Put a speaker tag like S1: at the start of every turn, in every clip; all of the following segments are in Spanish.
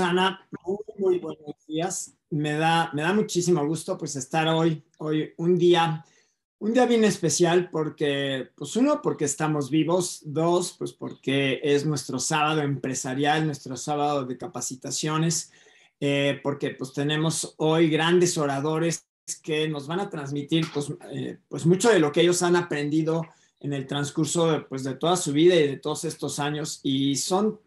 S1: Roxana, muy, buenos días. Me da, me da muchísimo gusto pues estar hoy, hoy un día, un día bien especial porque, pues uno, porque estamos vivos, dos, pues porque es nuestro sábado empresarial, nuestro sábado de capacitaciones, eh, porque pues tenemos hoy grandes oradores que nos van a transmitir pues, eh, pues mucho de lo que ellos han aprendido en el transcurso de, pues, de toda su vida y de todos estos años y son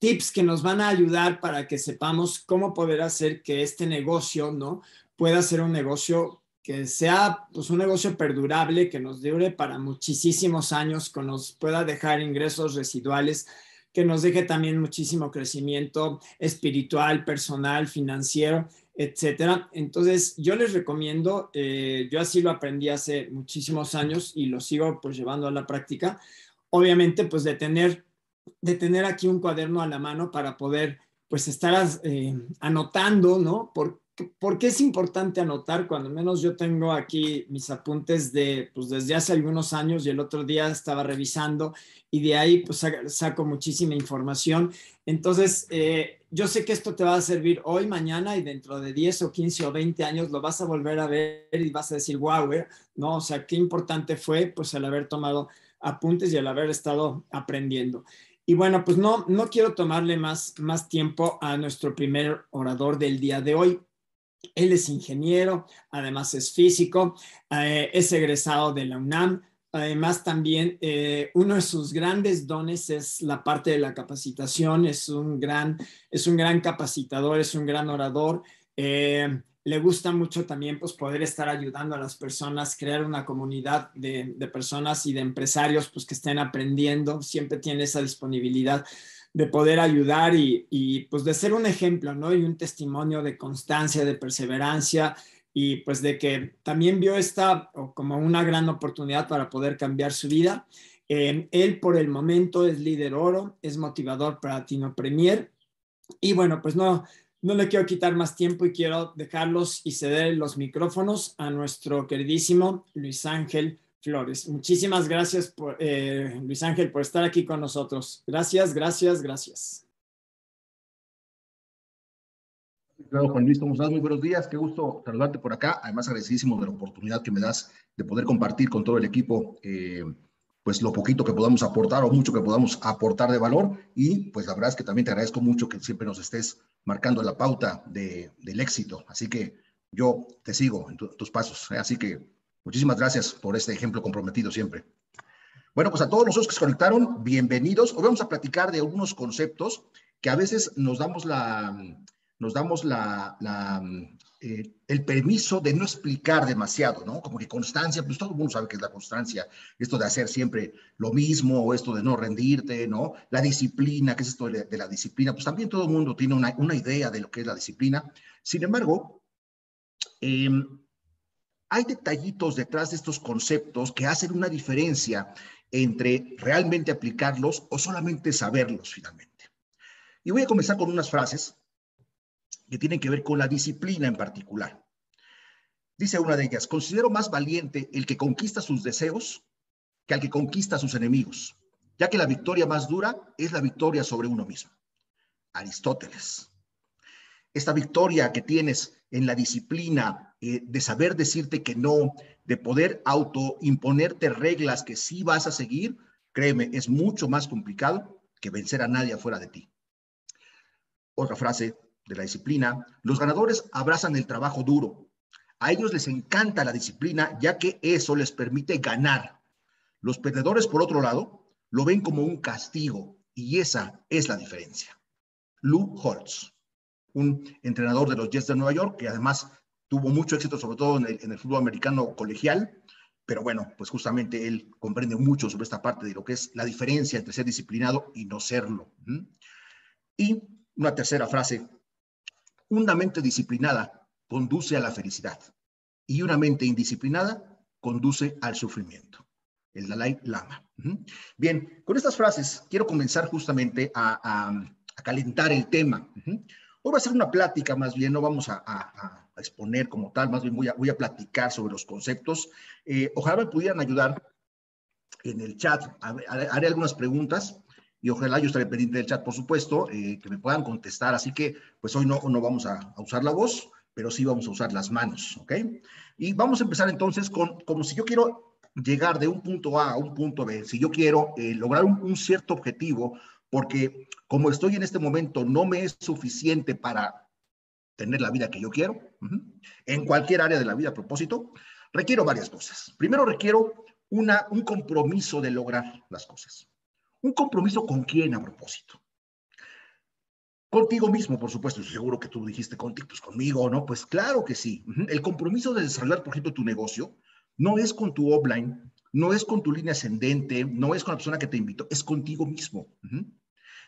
S1: tips que nos van a ayudar para que sepamos cómo poder hacer que este negocio, ¿no? Pueda ser un negocio que sea pues un negocio perdurable, que nos dure para muchísimos años, que nos pueda dejar ingresos residuales, que nos deje también muchísimo crecimiento espiritual, personal, financiero, etcétera. Entonces, yo les recomiendo, eh, yo así lo aprendí hace muchísimos años y lo sigo pues llevando a la práctica, obviamente pues de tener de tener aquí un cuaderno a la mano para poder pues estar eh, anotando, ¿no? ¿Por, ¿Por, qué es importante anotar? Cuando menos yo tengo aquí mis apuntes de, pues desde hace algunos años y el otro día estaba revisando y de ahí pues saco muchísima información. Entonces, eh, yo sé que esto te va a servir hoy, mañana y dentro de 10 o 15 o 20 años lo vas a volver a ver y vas a decir, wow, eh", ¿no? O sea, qué importante fue pues el haber tomado apuntes y el haber estado aprendiendo. Y bueno, pues no, no quiero tomarle más, más tiempo a nuestro primer orador del día de hoy. Él es ingeniero, además es físico, eh, es egresado de la UNAM. Además, también eh, uno de sus grandes dones es la parte de la capacitación. Es un gran, es un gran capacitador, es un gran orador. Eh, le gusta mucho también pues, poder estar ayudando a las personas, crear una comunidad de, personas y de empresarios pues, que estén aprendiendo, siempre tiene esa disponibilidad de poder ayudar y, pues de ser un ejemplo, ¿no? Y un testimonio de constancia, de perseverancia y pues de que también vio esta como una gran oportunidad para poder cambiar su vida. Eh, él por el momento es líder oro, es motivador para Tino Premier y bueno, pues no, no le quiero quitar más tiempo y quiero dejarlos y ceder los micrófonos a nuestro queridísimo Luis Ángel Flores. Muchísimas gracias, por, eh, Luis Ángel, por estar aquí con nosotros. Gracias, gracias, gracias.
S2: Claro, Juan Luis, ¿cómo estás? Muy buenos días, qué gusto saludarte por acá. Además, agradecidísimo de la oportunidad que me das de poder compartir con todo el equipo. Eh, pues lo poquito que podamos aportar o mucho que podamos aportar de valor. Y pues la verdad es que también te agradezco mucho que siempre nos estés marcando la pauta de, del éxito. Así que yo te sigo en tus pasos. ¿eh? Así que muchísimas gracias por este ejemplo comprometido siempre. Bueno, pues a todos los que se conectaron, bienvenidos. Hoy vamos a platicar de algunos conceptos que a veces nos damos la, nos damos la, la eh, el permiso de no explicar demasiado, ¿no? Como que constancia, pues todo el mundo sabe que es la constancia, esto de hacer siempre lo mismo, o esto de no rendirte, ¿no? La disciplina, ¿qué es esto de, la disciplina? Pues también todo el mundo tiene una, una, idea de lo que es la disciplina. Sin embargo, em, hay detallitos detrás de estos conceptos que hacen una diferencia entre realmente aplicarlos o solamente saberlos finalmente. Y voy a comenzar con unas frases que tienen que ver con la disciplina en particular. Dice una de ellas, considero más valiente el que conquista sus deseos que al que conquista sus enemigos, ya que la victoria más dura es la victoria sobre uno mismo. Aristóteles. Esta victoria que tienes en la disciplina eh, de saber decirte que no, de poder autoimponerte reglas que sí vas a seguir, créeme, es mucho más complicado que vencer a nadie afuera de ti. Otra frase de la disciplina, los ganadores abrazan el trabajo duro. A ellos les encanta la disciplina, ya que eso les permite ganar. Los perdedores, por otro lado, lo ven como un castigo, y esa es la diferencia. Lou Holtz, un entrenador de los Jets de Nueva York, que además tuvo mucho éxito, sobre todo en el, fútbol americano colegial, pero bueno, pues justamente él comprende mucho sobre esta parte de lo que es la diferencia entre ser disciplinado y no serlo. Y una tercera frase una mente disciplinada conduce a la felicidad y una mente indisciplinada conduce al sufrimiento. El Dalai Lama. Bien, con estas frases quiero comenzar justamente a, calentar el tema. Hoy va a ser una plática más bien, no vamos a, exponer como tal, más bien voy a, voy platicar sobre los conceptos. Eh, ojalá me pudieran ayudar en el chat, haré algunas preguntas y ojalá yo estaré pendiente del chat, por supuesto, eh, que me puedan contestar. Así que, pues hoy no, no vamos a, usar la voz, pero sí vamos a usar las manos, ¿ok? Y vamos a empezar entonces con, como si yo quiero llegar de un punto A a un punto B, si yo quiero eh, lograr un, un, cierto objetivo, porque como estoy en este momento no me es suficiente para tener la vida que yo quiero, en cualquier área de la vida a propósito, requiero varias cosas. Primero requiero una, un compromiso de lograr las cosas. ¿Un compromiso con quién a propósito? Contigo mismo, por supuesto. Seguro que tú dijiste contigo, pues conmigo, ¿no? Pues claro que sí. El compromiso de desarrollar, por ejemplo, tu negocio no es con tu offline, no es con tu línea ascendente, no es con la persona que te invitó, es contigo mismo.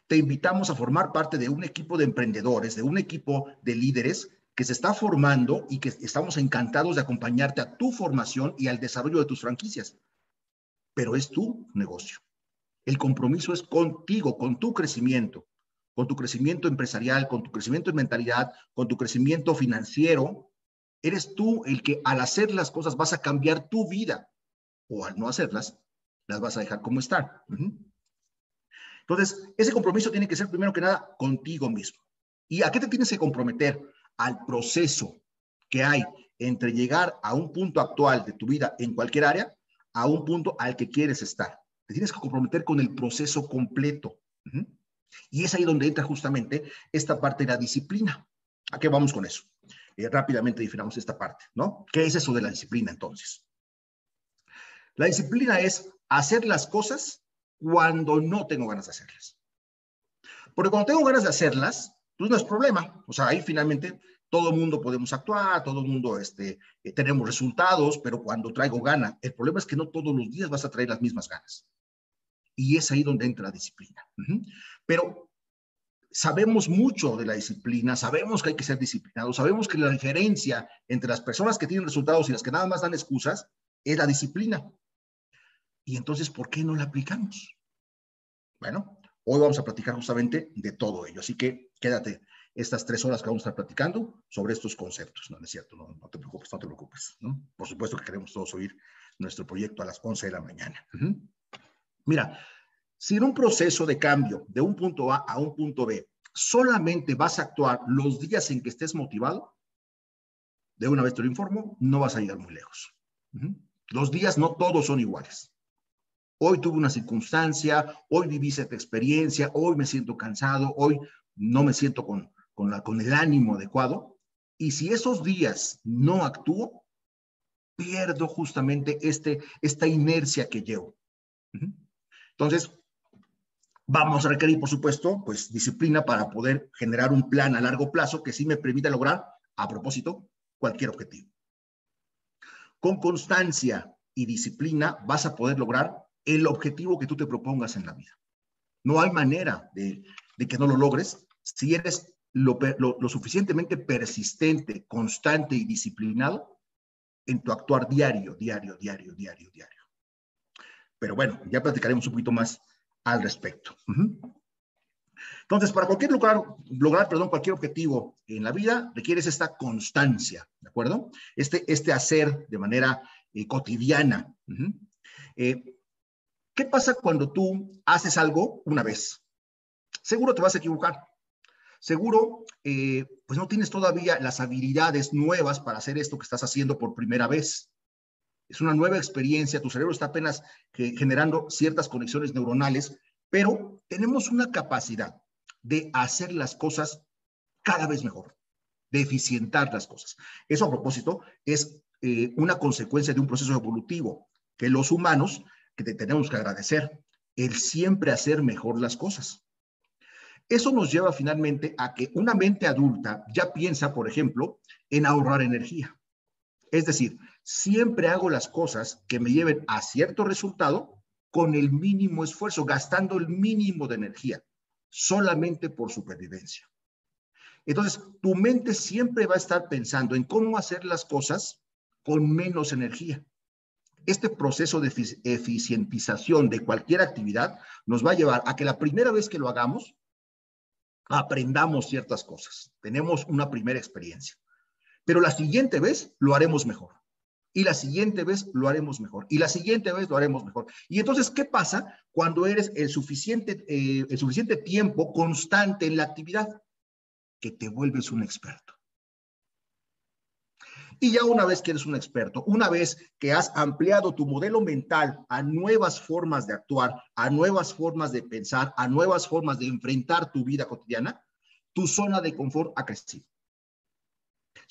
S2: Te invitamos a formar parte de un equipo de emprendedores, de un equipo de líderes que se está formando y que estamos encantados de acompañarte a tu formación y al desarrollo de tus franquicias. Pero es tu negocio. El compromiso es contigo, con tu crecimiento, con tu crecimiento empresarial, con tu crecimiento en mentalidad, con tu crecimiento financiero. Eres tú el que al hacer las cosas vas a cambiar tu vida o al no hacerlas, las vas a dejar como están. Entonces, ese compromiso tiene que ser primero que nada contigo mismo. ¿Y a qué te tienes que comprometer? Al proceso que hay entre llegar a un punto actual de tu vida en cualquier área a un punto al que quieres estar. Tienes que comprometer con el proceso completo. Y es ahí donde entra justamente esta parte de la disciplina. ¿A qué vamos con eso? Eh, rápidamente definamos esta parte, ¿no? ¿Qué es eso de la disciplina entonces? La disciplina es hacer las cosas cuando no tengo ganas de hacerlas. Porque cuando tengo ganas de hacerlas, pues no es problema. O sea, ahí finalmente todo el mundo podemos actuar, todo el mundo este, eh, tenemos resultados, pero cuando traigo gana, el problema es que no todos los días vas a traer las mismas ganas. Y es ahí donde entra la disciplina. Pero sabemos mucho de la disciplina, sabemos que hay que ser disciplinados, sabemos que la diferencia entre las personas que tienen resultados y las que nada más dan excusas es la disciplina. Y entonces, ¿por qué no la aplicamos? Bueno, hoy vamos a platicar justamente de todo ello. Así que quédate estas tres horas que vamos a estar platicando sobre estos conceptos. No, es cierto, no, no, te preocupes, no te preocupes. Por supuesto que queremos todos oír nuestro proyecto a las 11 de la mañana. Mira, si en un proceso de cambio de un punto A a un punto B solamente vas a actuar los días en que estés motivado, de una vez te lo informo, no vas a llegar muy lejos. Los días no todos son iguales. Hoy tuve una circunstancia, hoy viví esta experiencia, hoy me siento cansado, hoy no me siento con, con, la, con el ánimo adecuado. Y si esos días no actúo, pierdo justamente este, esta inercia que llevo. Entonces, vamos a requerir, por supuesto, pues disciplina para poder generar un plan a largo plazo que sí me permita lograr, a propósito, cualquier objetivo. Con constancia y disciplina vas a poder lograr el objetivo que tú te propongas en la vida. No hay manera de, que no lo logres si eres lo, lo, lo, suficientemente persistente, constante y disciplinado en tu actuar diario, diario, diario, diario, diario. Pero bueno, ya platicaremos un poquito más al respecto. Entonces, para cualquier lograr, lograr perdón, cualquier objetivo en la vida, requieres esta constancia, ¿de acuerdo? Este, este hacer de manera eh, cotidiana. Eh, ¿Qué pasa cuando tú haces algo una vez? Seguro te vas a equivocar. Seguro, eh, pues no tienes todavía las habilidades nuevas para hacer esto que estás haciendo por primera vez. Es una nueva experiencia, tu cerebro está apenas generando ciertas conexiones neuronales, pero tenemos una capacidad de hacer las cosas cada vez mejor, de eficientar las cosas. Eso a propósito es eh, una consecuencia de un proceso evolutivo que los humanos que te tenemos que agradecer, el siempre hacer mejor las cosas. Eso nos lleva finalmente a que una mente adulta ya piensa, por ejemplo, en ahorrar energía. Es decir, siempre hago las cosas que me lleven a cierto resultado con el mínimo esfuerzo, gastando el mínimo de energía, solamente por supervivencia. Entonces, tu mente siempre va a estar pensando en cómo hacer las cosas con menos energía este proceso de eficientización de cualquier actividad nos va a llevar a que la primera vez que lo hagamos, aprendamos ciertas cosas. Tenemos una primera experiencia. Pero la siguiente vez lo haremos mejor. Y la siguiente vez lo haremos mejor, y la siguiente vez lo haremos mejor. Y entonces, ¿qué pasa cuando eres el suficiente, eh, el suficiente tiempo constante en la actividad? Que te vuelves un experto. Y ya una vez que eres un experto, una vez que has ampliado tu modelo mental a nuevas formas de actuar, a nuevas formas de pensar, a nuevas formas de enfrentar tu vida cotidiana, tu zona de confort ha crecido.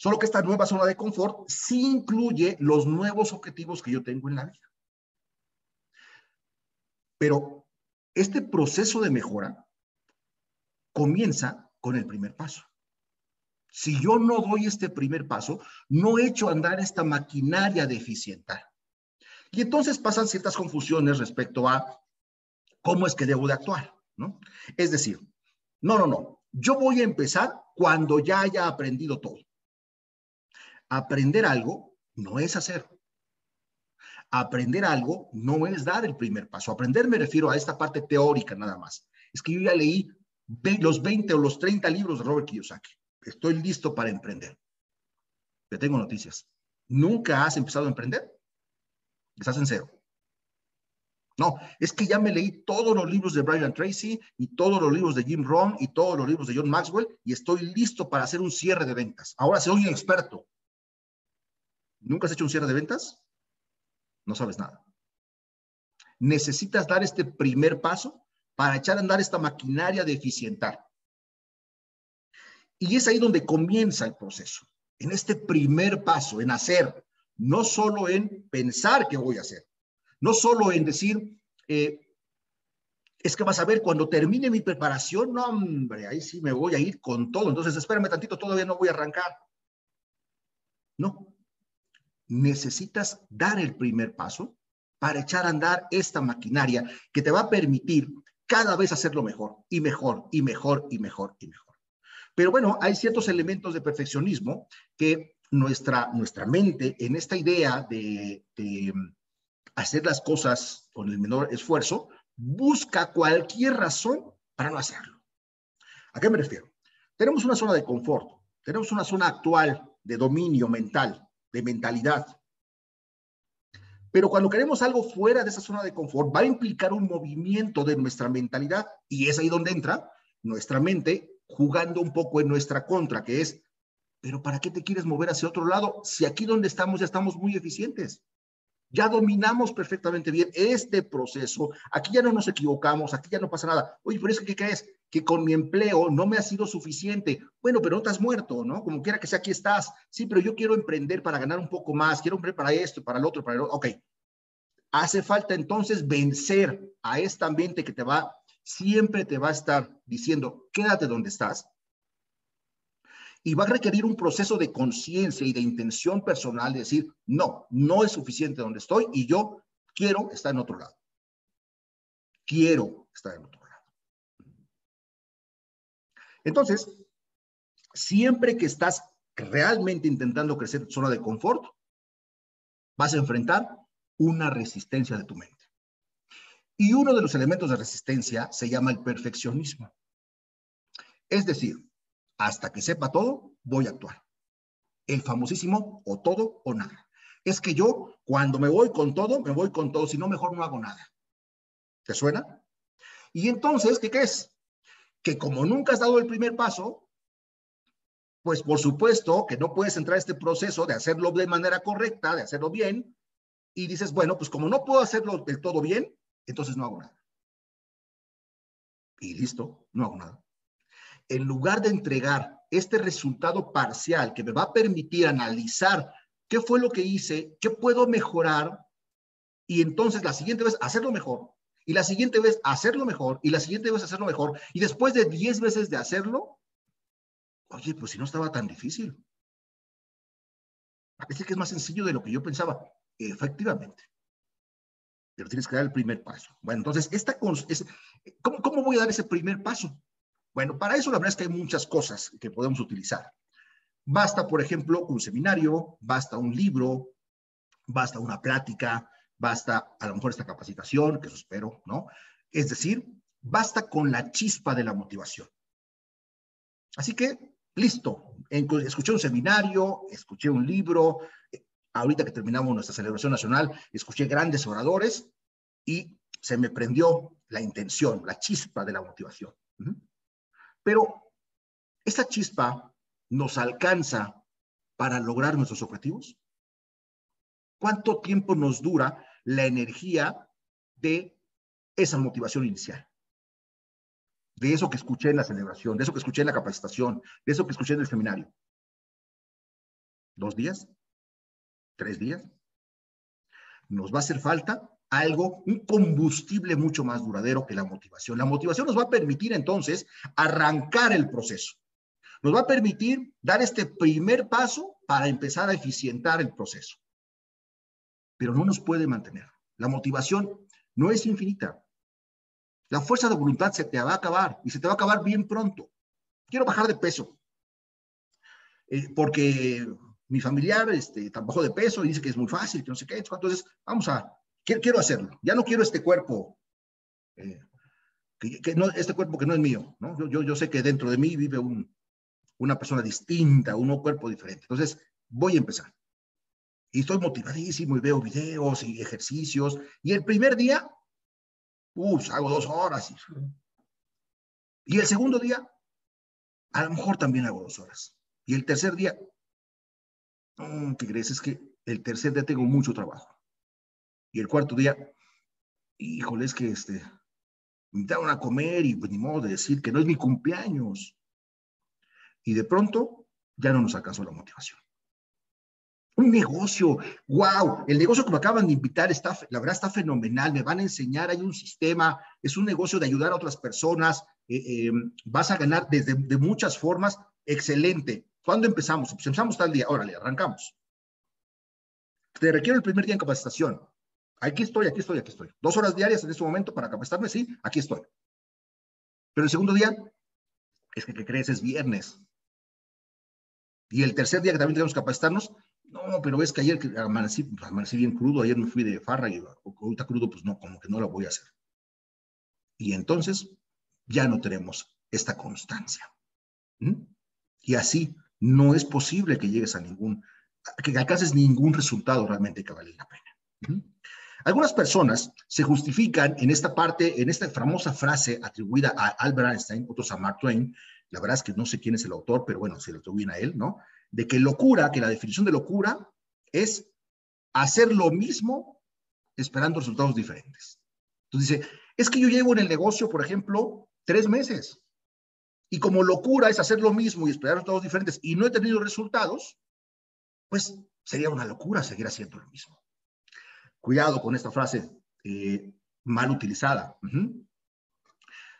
S2: Solo que esta nueva zona de confort sí incluye los nuevos objetivos que yo tengo en la vida. Pero este proceso de mejora comienza con el primer paso. Si yo no doy este primer paso, no echo a andar esta maquinaria de. Y entonces pasan ciertas confusiones respecto a cómo es que debo de actuar, ¿no? Es decir, no, no, no, yo voy a empezar cuando ya haya aprendido todo. Aprender algo no es hacer. Aprender algo no es dar el primer paso. Aprender me refiero a esta parte teórica nada más. Es que yo ya leí los 20 o los 30 libros de Robert Kiyosaki. Estoy listo para emprender. Te tengo noticias. ¿Nunca has empezado a emprender? Estás en cero. No, es que ya me leí todos los libros de Brian Tracy y todos los libros de Jim Rohn y todos los libros de John Maxwell y estoy listo para hacer un cierre de ventas. Ahora soy un experto. ¿Nunca has hecho un cierre de ventas? No sabes nada. Necesitas dar este primer paso para echar a andar esta maquinaria de eficientar. Y es ahí donde comienza el proceso, en este primer paso, en hacer, no solo en pensar qué voy a hacer, no solo en decir, eh, es que vas a ver, cuando termine mi preparación, no, hombre, ahí sí me voy a ir con todo. Entonces, espérame tantito, todavía no voy a arrancar. No, necesitas dar el primer paso para echar a andar esta maquinaria que te va a permitir cada vez hacerlo mejor y mejor y mejor y mejor y mejor. Pero bueno, hay ciertos elementos de perfeccionismo que nuestra, nuestra mente en esta idea de, de hacer las cosas con el menor esfuerzo busca cualquier razón para no hacerlo. ¿A qué me refiero? Tenemos una zona de confort, tenemos una zona actual de dominio mental de mentalidad. Pero cuando queremos algo fuera de esa zona de confort, va a implicar un movimiento de nuestra mentalidad y es ahí donde entra nuestra mente jugando un poco en nuestra contra, que es, pero ¿para qué te quieres mover hacia otro lado si aquí donde estamos ya estamos muy eficientes? Ya dominamos perfectamente bien este proceso. Aquí ya no nos equivocamos, aquí ya no pasa nada. Oye, por eso, ¿qué crees? Que con mi empleo no me ha sido suficiente. Bueno, pero no te has muerto, ¿no? Como quiera que sea, aquí estás. Sí, pero yo quiero emprender para ganar un poco más. Quiero emprender para esto, para el otro, para el otro. Ok. Hace falta entonces vencer a esta mente que te va, siempre te va a estar diciendo, quédate donde estás, y va a requerir un proceso de conciencia y de intención personal de decir, no, no es suficiente donde estoy y yo quiero estar en otro lado. Quiero estar en otro. Entonces, siempre que estás realmente intentando crecer tu zona de confort, vas a enfrentar una resistencia de tu mente. Y uno de los elementos de resistencia se llama el perfeccionismo. Es decir, hasta que sepa todo, voy a actuar. El famosísimo o todo o nada. Es que yo, cuando me voy con todo, me voy con todo, si no, mejor no hago nada. ¿Te suena? Y entonces, ¿qué crees? Que como nunca has dado el primer paso, pues por supuesto que no puedes entrar a este proceso de hacerlo de manera correcta, de hacerlo bien, y dices, bueno, pues como no puedo hacerlo del todo bien, entonces no hago nada. Y listo, no hago nada en lugar de entregar este resultado parcial que me va a permitir analizar qué fue lo que hice, qué puedo mejorar, y entonces la siguiente vez hacerlo mejor, y la siguiente vez hacerlo mejor, y la siguiente vez hacerlo mejor, y después de 10 veces de hacerlo, oye, pues si no estaba tan difícil. Parece que es más sencillo de lo que yo pensaba. Efectivamente. Pero tienes que dar el primer paso. Bueno, entonces, esta, ¿cómo, ¿cómo voy a dar ese primer paso? Bueno, para eso la verdad es que hay muchas cosas que podemos utilizar. Basta, por ejemplo, un seminario, basta un libro, basta una plática, basta a lo mejor esta capacitación, que eso espero, ¿no? Es decir, basta con la chispa de la motivación. Así que, listo, escuché un seminario, escuché un libro, ahorita que terminamos nuestra celebración nacional, escuché grandes oradores y se me prendió la intención, la chispa de la motivación. Pero esa chispa nos alcanza para lograr nuestros objetivos. ¿Cuánto tiempo nos dura la energía de esa motivación inicial? De eso que escuché en la celebración, de eso que escuché en la capacitación, de eso que escuché en el seminario. ¿Dos días? ¿Tres días? Nos va a hacer falta algo, un combustible mucho más duradero que la motivación. La motivación nos va a permitir entonces arrancar el proceso. Nos va a permitir dar este primer paso para empezar a eficientar el proceso. Pero no nos puede mantener. La motivación no es infinita. La fuerza de voluntad se te va a acabar y se te va a acabar bien pronto. Quiero bajar de peso. Eh, porque mi familiar este, tampoco de peso y dice que es muy fácil, que no sé qué. Entonces, vamos a quiero, hacerlo. Ya no quiero este cuerpo, eh, que, no, este cuerpo que no es mío. Yo, sé que dentro de mí vive un, una persona distinta, un cuerpo diferente. Entonces, voy a empezar. Y estoy motivadísimo y veo videos y ejercicios. Y el primer día, uff, hago dos horas. Y, y el segundo día, a lo mejor también hago dos horas. Y el tercer día, ¿qué crees? Es que el tercer día tengo mucho trabajo. Y el cuarto día, híjole, es que este, me invitaron a comer y pues ni modo de decir que no es mi cumpleaños. Y de pronto ya no nos alcanzó la motivación. Un negocio, wow, el negocio que me acaban de invitar está, la verdad está fenomenal, me van a enseñar, hay un sistema, es un negocio de ayudar a otras personas, eh, eh, vas a ganar desde de muchas formas, excelente. ¿Cuándo empezamos? Pues empezamos tal día, órale, arrancamos. Te requiero el primer día en capacitación. Aquí estoy, aquí estoy, aquí estoy. Dos horas diarias en este momento para capacitarme, sí, aquí estoy. Pero el segundo día, es que, ¿qué crees? Es viernes. Y el tercer día que también tenemos que capacitarnos, no, pero es que ayer amanecí, amanecí bien crudo, ayer me fui de farra y ahorita crudo, pues no, como que no lo voy a hacer. Y entonces ya no tenemos esta constancia. ¿Mm? Y así no es posible que llegues a ningún, que alcances ningún resultado realmente que vale la pena. ¿Mm? Algunas personas se justifican en esta parte, en esta famosa frase atribuida a Albert Einstein, otros a Mark Twain, la verdad es que no sé quién es el autor, pero bueno, se lo atribuyen a él, ¿no? De que locura, que la definición de locura es hacer lo mismo esperando resultados diferentes. Entonces dice, es que yo llevo en el negocio, por ejemplo, tres meses. Y como locura es hacer lo mismo y esperar resultados diferentes y no he tenido resultados, pues sería una locura seguir haciendo lo mismo. Cuidado con esta frase eh, mal utilizada.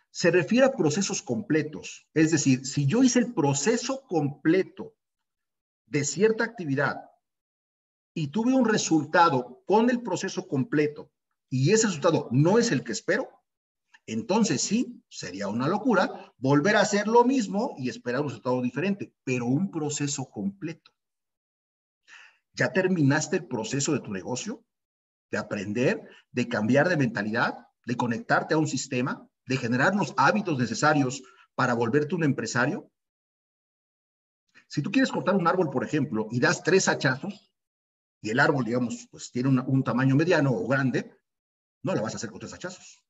S2: Se refiere a procesos completos. Es decir, si yo hice el proceso completo de cierta actividad y tuve un resultado con el proceso completo y ese resultado no es el que espero, entonces sí, sería una locura volver a hacer lo mismo y esperar un resultado diferente, pero un proceso completo. ¿Ya terminaste el proceso de tu negocio? de aprender, de cambiar de mentalidad, de conectarte a un sistema, de generar los hábitos necesarios para volverte un empresario. Si tú quieres cortar un árbol, por ejemplo, y das tres hachazos, y el árbol, digamos, pues tiene un tamaño mediano o grande, no lo vas a hacer con tres hachazos.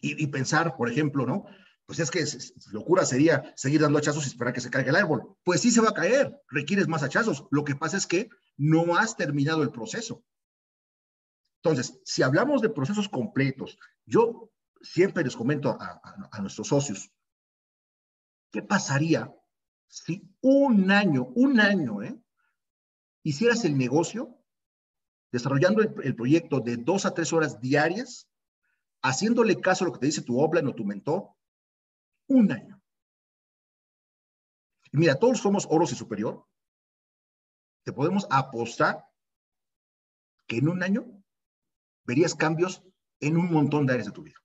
S2: Y, pensar, por ejemplo, ¿no? Pues es que locura sería seguir dando hachazos y esperar que se caiga el árbol. Pues sí se va a caer, requieres más hachazos. Lo que pasa es que no has terminado el proceso. Entonces, si hablamos de procesos completos, yo siempre les comento a, nuestros socios, ¿qué pasaría si un año, un año, ¿eh? hicieras el negocio desarrollando el, proyecto de dos a tres horas diarias, haciéndole caso a lo que te dice tu obla o tu mentor, un año. Y mira, todos somos oros y superior. Te podemos apostar que en un año verías cambios en un montón de áreas de tu vida.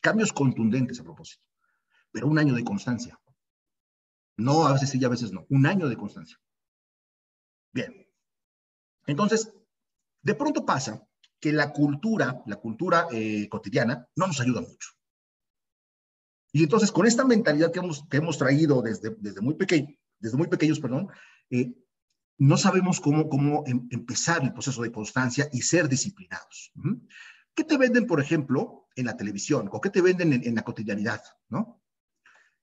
S2: Cambios contundentes a propósito, pero un año de constancia. No, a veces sí, a veces no. Un año de constancia. Bien. Entonces, de pronto pasa que la cultura, la cultura eh, cotidiana, no nos ayuda mucho. Y entonces, con esta mentalidad que hemos, que hemos traído desde, desde, muy pequeño, desde muy pequeños, perdón, eh, no sabemos cómo, cómo em, empezar el proceso de constancia y ser disciplinados. ¿Qué te venden, por ejemplo, en la televisión? ¿O qué te venden en, en la cotidianidad? ¿no?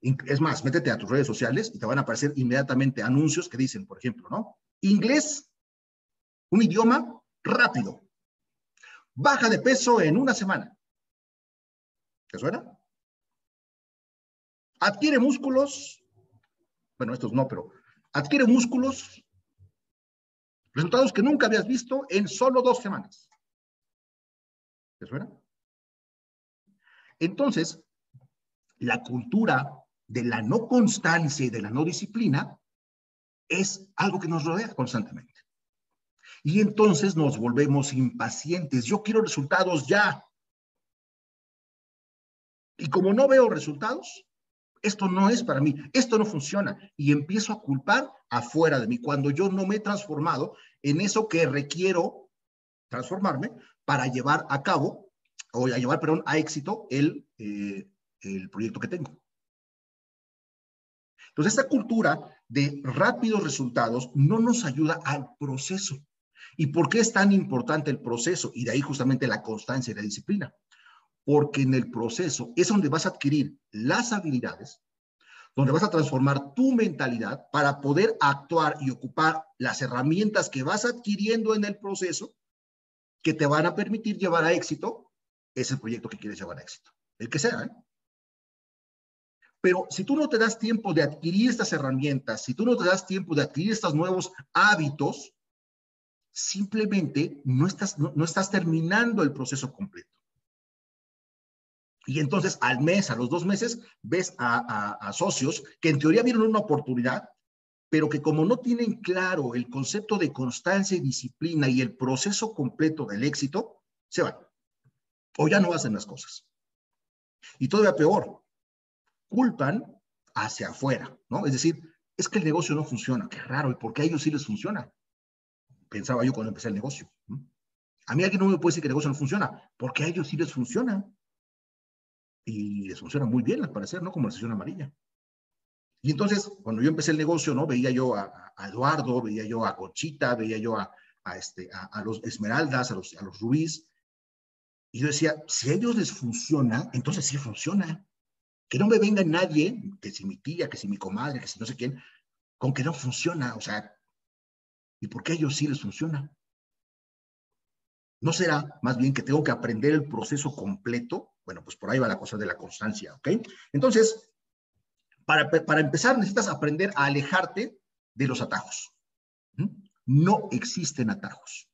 S2: Es más, métete a tus redes sociales y te van a aparecer inmediatamente anuncios que dicen, por ejemplo, ¿no? Inglés, un idioma rápido. Baja de peso en una semana. ¿Te suena? Adquiere músculos. Bueno, estos no, pero adquiere músculos. Resultados que nunca habías visto en solo dos semanas. ¿Te suena? Entonces, la cultura de la no constancia y de la no disciplina es algo que nos rodea constantemente. Y entonces nos volvemos impacientes. Yo quiero resultados ya. Y como no veo resultados, esto no es para mí, esto no funciona. Y empiezo a culpar afuera de mí cuando yo no me he transformado en eso que requiero transformarme para llevar a cabo, o a llevar, perdón, a éxito el, eh, el proyecto que tengo. Entonces, esta cultura de rápidos resultados no nos ayuda al proceso. ¿Y por qué es tan importante el proceso? Y de ahí justamente la constancia y la disciplina. Porque en el proceso es donde vas a adquirir las habilidades, donde vas a transformar tu mentalidad para poder actuar y ocupar las herramientas que vas adquiriendo en el proceso que te van a permitir llevar a éxito ese proyecto que quieres llevar a éxito. El que sea, ¿eh? Pero si tú no te das tiempo de adquirir estas herramientas, si tú no te das tiempo de adquirir estos nuevos hábitos, simplemente no estás, no, estás terminando el proceso completo. Y entonces al mes, a los dos meses, ves a, a, socios que en teoría vieron una oportunidad, pero que como no tienen claro el concepto de constancia y disciplina y el proceso completo del éxito, se van. O ya no hacen las cosas. Y todavía peor, culpan hacia afuera, ¿no? Es decir, es que el negocio no funciona, qué raro, ¿y por qué a ellos sí les funciona? Pensaba yo cuando empecé el negocio. A mí alguien no me puede decir que el negocio no funciona, porque a ellos sí les funciona. Y les funciona muy bien, al parecer, ¿no? Como la sesión amarilla. Y entonces, cuando yo empecé el negocio, ¿no? Veía yo a, Eduardo, veía yo a Conchita, veía yo a, este, a, los Esmeraldas, a los, a los Rubíes. Y yo decía, si a ellos les funciona, entonces sí funciona. Que no me venga nadie, que si mi tía, que si mi comadre, que si no sé quién, con que no funciona. O sea, ¿y por qué a ellos sí les funciona? ¿No será más bien que tengo que aprender el proceso completo? Bueno, pues por ahí va la cosa de la constancia, ¿ok? Entonces, para, para empezar necesitas aprender a alejarte de los atajos. No existen atajos.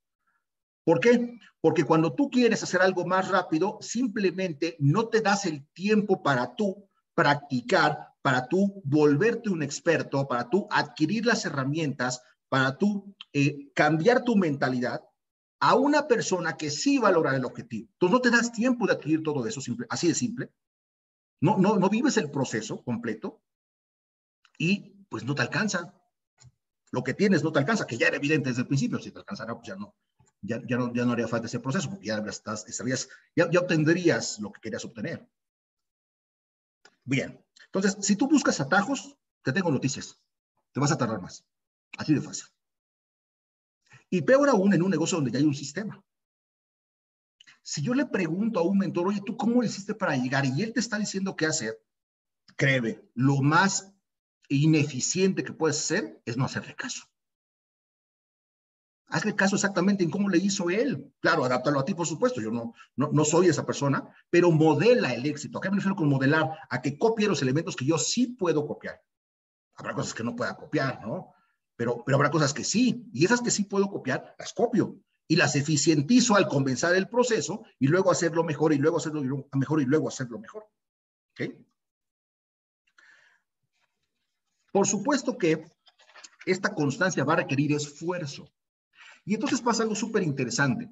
S2: ¿Por qué? Porque cuando tú quieres hacer algo más rápido, simplemente no te das el tiempo para tú practicar, para tú volverte un experto, para tú adquirir las herramientas, para tú eh, cambiar tu mentalidad a una persona que sí va a lograr el objetivo. Entonces no te das tiempo de adquirir todo eso, así de simple. No, no, no vives el proceso completo y pues no te alcanza. Lo que tienes no te alcanza, que ya era evidente desde el principio. Si te alcanzará, pues ya no, ya, ya, no, ya no haría falta ese proceso, porque ya, estarías, ya, ya obtendrías lo que querías obtener. Bien, entonces, si tú buscas atajos, te tengo noticias. Te vas a tardar más. Así de fácil. Y peor aún en un negocio donde ya hay un sistema. Si yo le pregunto a un mentor, oye, ¿tú cómo hiciste para llegar? Y él te está diciendo qué hacer, créeme, lo más ineficiente que puedes hacer es no hacerle caso. Hazle caso exactamente en cómo le hizo él. Claro, adáptalo a ti, por supuesto. Yo no, no, soy esa persona, pero modela el éxito. ¿A me refiero con modelar? A que copie los elementos que yo sí puedo copiar. Habrá cosas que no pueda copiar, ¿no? Pero, pero habrá cosas que sí. Y esas que sí puedo copiar, las copio. Y las eficientizo al comenzar el proceso y luego hacerlo mejor y luego hacerlo mejor y luego hacerlo mejor. ¿Ok? Por supuesto que esta constancia va a requerir esfuerzo. Y entonces pasa algo súper interesante.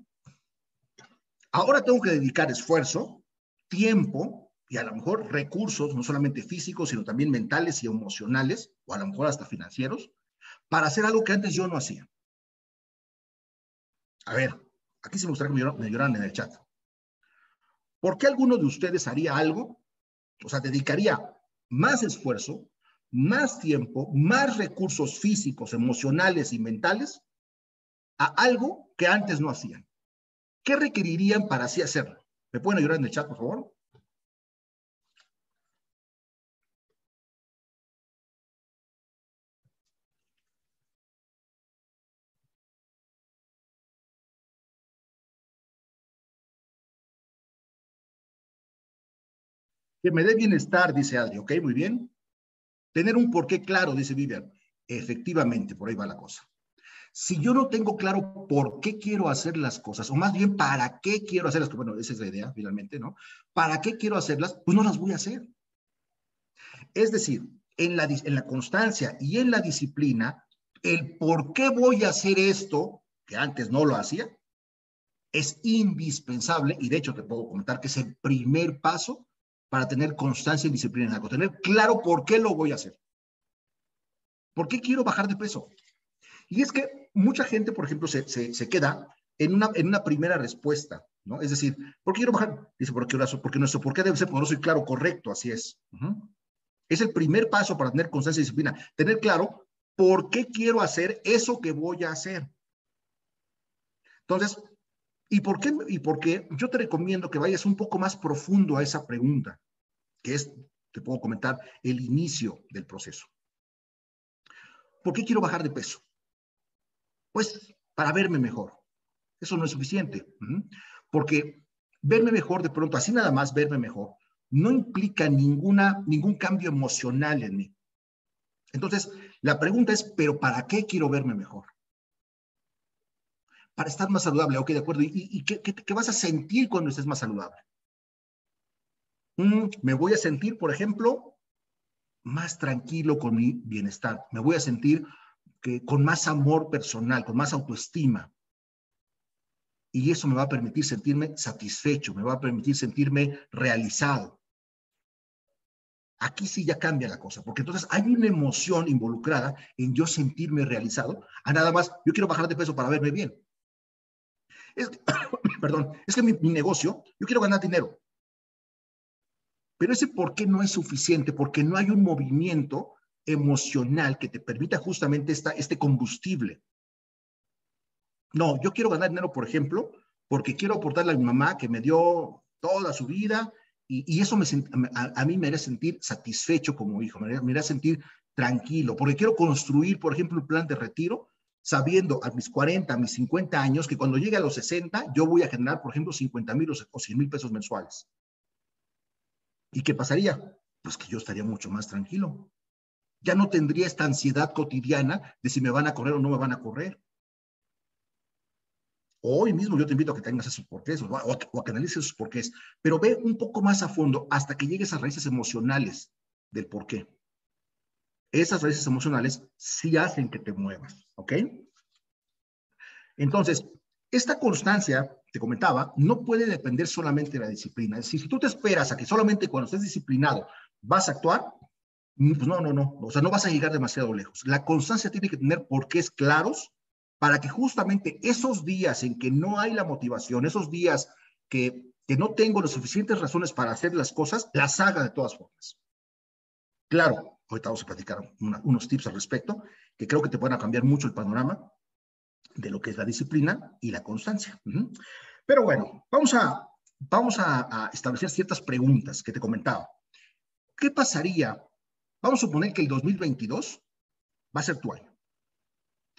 S2: Ahora tengo que dedicar esfuerzo, tiempo y a lo mejor recursos, no solamente físicos, sino también mentales y emocionales, o a lo mejor hasta financieros, para hacer algo que antes yo no hacía. A ver, aquí se me que me lloraran en el chat. ¿Por qué alguno de ustedes haría algo? O sea, dedicaría más esfuerzo, más tiempo, más recursos físicos, emocionales y mentales a algo que antes no hacían. ¿Qué requerirían para así hacerlo? ¿Me pueden ayudar en el chat, por favor? Que me dé bienestar, dice Adri, ¿ok? Muy bien. Tener un porqué claro, dice Vivian. Efectivamente, por ahí va la cosa. Si yo no tengo claro por qué quiero hacer las cosas, o más bien para qué quiero hacerlas, bueno, esa es la idea finalmente, ¿no? ¿Para qué quiero hacerlas? Pues no las voy a hacer. Es decir, en la, en la constancia y en la disciplina, el por qué voy a hacer esto, que antes no lo hacía, es indispensable, y de hecho te puedo comentar que es el primer paso para tener constancia y disciplina en algo, tener claro por qué lo voy a hacer. ¿Por qué quiero bajar de peso? Y es que mucha gente, por ejemplo, se, se, queda en una, en una primera respuesta, ¿no? Es decir, ¿por qué quiero bajar? Dice, porque, porque nuestro por qué debe ser poderoso y claro, correcto, así es. Es el primer paso para tener constancia y disciplina, tener claro por qué quiero hacer eso que voy a hacer. Entonces, ¿Y por, qué, ¿Y por qué? Yo te recomiendo que vayas un poco más profundo a esa pregunta, que es, te puedo comentar, el inicio del proceso. ¿Por qué quiero bajar de peso? Pues para verme mejor. Eso no es suficiente, porque verme mejor de pronto, así nada más verme mejor, no implica ninguna, ningún cambio emocional en mí. Entonces, la pregunta es, ¿pero para qué quiero verme mejor? para estar más saludable. Ok, de acuerdo. ¿Y, qué, vas a sentir cuando estés más saludable? Mm, me voy a sentir, por ejemplo, más tranquilo con mi bienestar. Me voy a sentir que, con más amor personal, con más autoestima. Y eso me va a permitir sentirme satisfecho, me va a permitir sentirme realizado. Aquí sí ya cambia la cosa, porque entonces hay una emoción involucrada en yo sentirme realizado, a nada más, yo quiero bajar de peso para verme bien. Es, perdón, es que mi, negocio, yo quiero ganar dinero. Pero ese por qué no es suficiente, porque no hay un movimiento emocional que te permita justamente esta, este combustible. No, yo quiero ganar dinero, por ejemplo, porque quiero aportarle a mi mamá que me dio toda su vida y, eso me, a, mí me haría sentir satisfecho como hijo, me haría, me haría sentir tranquilo, porque quiero construir, por ejemplo, un plan de retiro sabiendo a mis 40, a mis 50 años, que cuando llegue a los 60, yo voy a generar, por ejemplo, 50 mil o 100 mil pesos mensuales. ¿Y qué pasaría? Pues que yo estaría mucho más tranquilo. Ya no tendría esta ansiedad cotidiana de si me van a correr o no me van a correr. Hoy mismo yo te invito a que tengas esos porqués o a, que analices esos porqués, pero ve un poco más a fondo hasta que llegues a raíces emocionales del porqué esas raíces emocionales sí hacen que te muevas, ¿ok? Entonces, esta constancia, te comentaba, no puede depender solamente de la disciplina. Es decir, si tú te esperas a que solamente cuando estés disciplinado vas a actuar, pues no, no, no, o sea, no vas a llegar demasiado lejos. La constancia tiene que tener porqués claros para que justamente esos días en que no hay la motivación, esos días que, que no tengo las suficientes razones para hacer las cosas, las haga de todas formas. Claro, ahorita vamos a platicar unos tips al respecto, que creo que te pueden cambiar mucho el panorama de lo que es la disciplina y la constancia. Pero bueno, vamos a, vamos a, establecer ciertas preguntas que te comentaba. ¿Qué pasaría? Vamos a suponer que el 2022 va a ser tu año.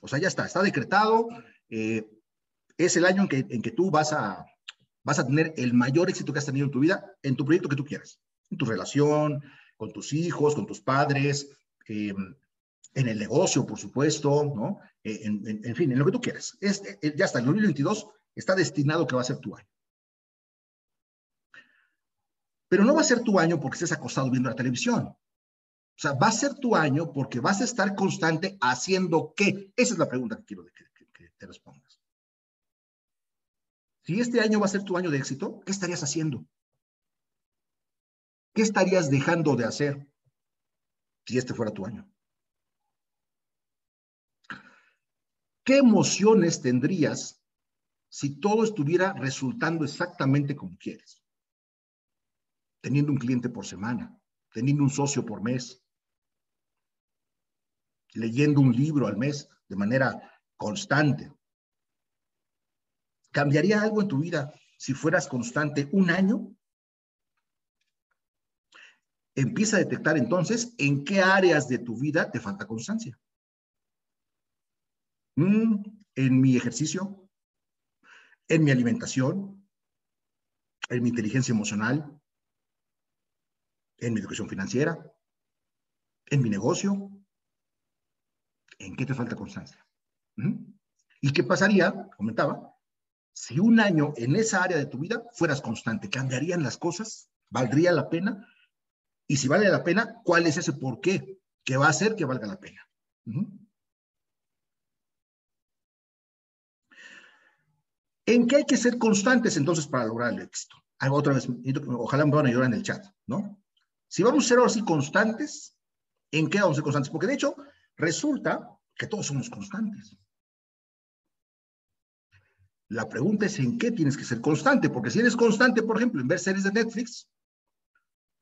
S2: O sea, ya está, está decretado. Eh, es el año en que, en que tú vas a, vas a tener el mayor éxito que has tenido en tu vida, en tu proyecto que tú quieras, en tu relación, con tus hijos, con tus padres, eh, en el negocio, por supuesto, ¿no? Eh, en, fin, en lo que tú quieras. Ya está, el 2022 está destinado que va a ser tu año. Pero no va a ser tu año porque estés acostado viendo la televisión. Sea, va a ser tu año porque vas a estar constante haciendo qué. Esa es la pregunta que quiero que, que te respondas. Si este año va a ser tu año de éxito, ¿qué estarías haciendo? ¿Qué estarías dejando de hacer si este fuera tu año? ¿Qué emociones tendrías si todo estuviera resultando exactamente como quieres? Teniendo un cliente por semana, teniendo un socio por mes, leyendo un libro al mes de manera constante. ¿Cambiaría algo en tu vida si fueras constante un año? Empieza a detectar entonces en qué áreas de tu vida te falta constancia. Mm, en mi ejercicio, en mi alimentación, en mi inteligencia emocional, en mi educación financiera, en mi negocio. ¿En qué te falta constancia? ¿Y qué pasaría? Comentaba, si un año en esa área de tu vida fueras constante, ¿cambiarían las cosas? ¿Valdría la pena? Y si vale la pena, ¿cuál es ese por qué que va a hacer que valga la pena? ¿En qué hay que ser constantes entonces para lograr el éxito? Otra vez, ojalá me van a ayudar en el chat, ¿no? Si vamos a ser ahora sí constantes, ¿en qué vamos a ser constantes? Porque de hecho, resulta que todos somos constantes. La pregunta es en qué tienes que ser constante, porque si eres constante, por ejemplo, en ver series de Netflix,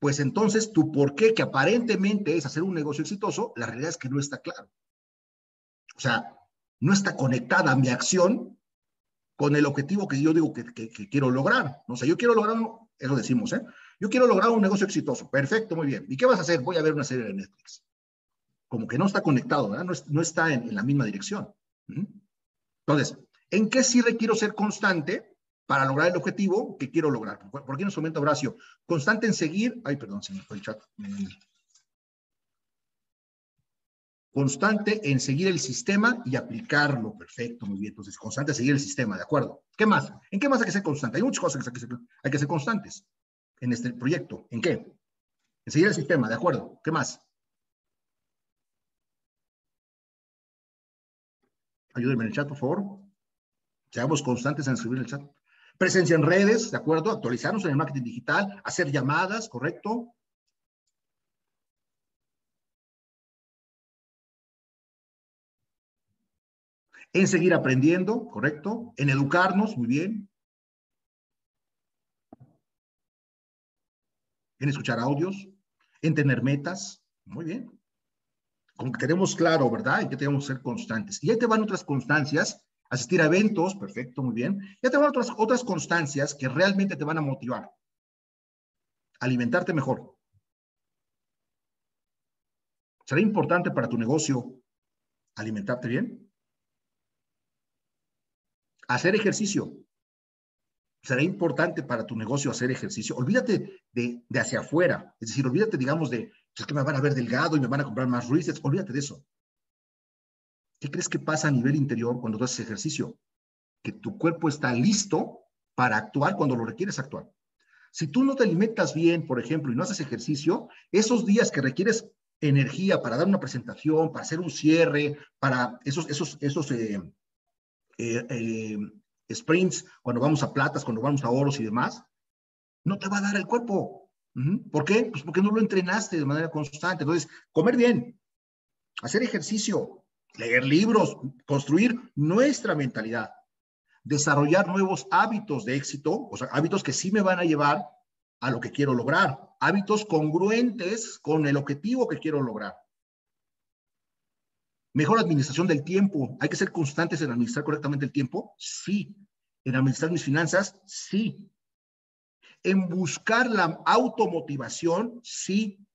S2: pues entonces tu por qué, que aparentemente es hacer un negocio exitoso, la realidad es que no está claro. O sea, no está conectada mi acción con el objetivo que yo digo que, quiero lograr. O sea, yo quiero lograr, eso decimos, ¿eh? Yo quiero lograr un negocio exitoso. Perfecto, muy bien. ¿Y qué vas a hacer? Voy a ver una serie de Netflix. Como que no está conectado, ¿verdad? No, está en, la misma dirección. Entonces, ¿en qué sí requiero ser constante para lograr el objetivo que quiero lograr? ¿Por qué nos comenta Horacio? Constante en seguir. Ay, perdón, se me fue el chat. Constante en seguir el sistema y aplicarlo. Perfecto, muy bien. Entonces, constante en seguir el sistema, ¿de acuerdo? ¿Qué más? ¿En qué más hay que ser constante? Hay muchas cosas que hay que ser constantes en este proyecto. ¿En qué? En seguir el sistema, ¿de acuerdo? ¿Qué más? Ayúdenme en el chat, por favor. Seamos constantes en escribir el chat. Presencia en redes, ¿de acuerdo? Actualizarnos en el marketing digital, hacer llamadas, ¿correcto? En seguir aprendiendo, ¿correcto? En educarnos, muy bien. en escuchar audios, en tener metas. Muy bien. Como que tenemos claro, ¿verdad? Y que tenemos que ser constantes. Y ahí te van otras constancias, asistir a eventos, perfecto, muy bien. Ya te van otras, otras constancias que realmente te van a motivar. Alimentarte mejor. ¿Será importante para tu negocio alimentarte bien? Hacer ejercicio será importante para tu negocio hacer ejercicio. Olvídate de, hacia afuera. Es decir, olvídate, digamos, de es que me van a ver delgado y me van a comprar más resets. Olvídate de eso. ¿Qué crees que pasa a nivel interior cuando tú haces ejercicio? Que tu cuerpo está listo para actuar cuando lo requieres actuar. Si tú no te alimentas bien, por ejemplo, y no haces ejercicio, esos días que requieres energía para dar una presentación, para hacer un cierre, para esos, esos, esos eh, eh, eh, sprints, cuando vamos a platas, cuando vamos a oros y demás, no te va a dar el cuerpo. ¿Por qué? Pues porque no lo entrenaste de manera constante. Entonces, comer bien, hacer ejercicio, leer libros, construir nuestra mentalidad, desarrollar nuevos hábitos de éxito, o sea, hábitos que sí me van a llevar a lo que quiero lograr, hábitos congruentes con el objetivo que quiero lograr. Mejor administración del tiempo. ¿Hay que ser constantes en administrar correctamente el tiempo? Sí. ¿En administrar mis finanzas? Sí. ¿En buscar la automotivación? Sí.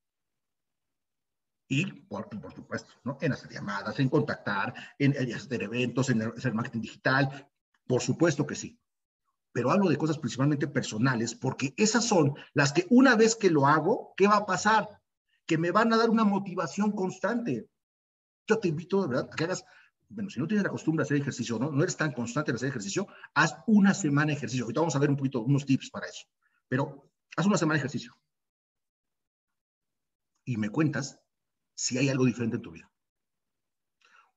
S2: Y, por, supuesto, ¿no? en hacer llamadas, en contactar, en, hacer eventos, en hacer marketing digital. Por supuesto que sí. Pero hablo de cosas principalmente personales porque esas son las que una vez que lo hago, ¿qué va a pasar? Que me van a dar una motivación constante. Yo te invito, de verdad, a que hagas, bueno, si no tienes la costumbre de hacer ejercicio, ¿no? no eres tan constante en hacer ejercicio, haz una semana de ejercicio. Ahorita vamos a ver un poquito, unos tips para eso. Pero haz una semana de ejercicio. Y me cuentas si hay algo diferente en tu vida.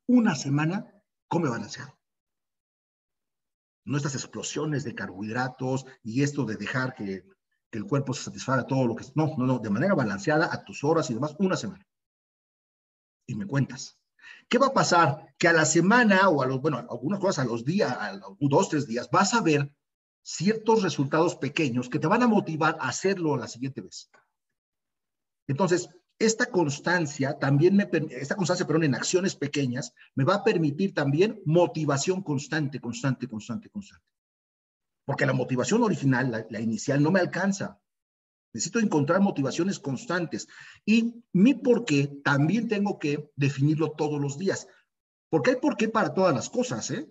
S2: Una semana, come balanceado. No estas explosiones de carbohidratos y esto de dejar que, el cuerpo se satisfaga todo lo que... No, no, no, de manera balanceada, a tus horas y demás, una semana. Y me cuentas. ¿Qué va a pasar? Que a la semana o a los, bueno, algunas cosas a los días, a los dos, tres días, vas a ver ciertos resultados pequeños que te van a motivar a hacerlo la siguiente vez. Entonces, esta constancia también me, esta constancia, perdón, en acciones pequeñas, me va a permitir también motivación constante, constante, constante, constante. Porque la motivación original, la, la inicial, no me alcanza. Necesito encontrar motivaciones constantes. Y mi por qué también tengo que definirlo todos los días. Porque hay por qué para todas las cosas, ¿eh?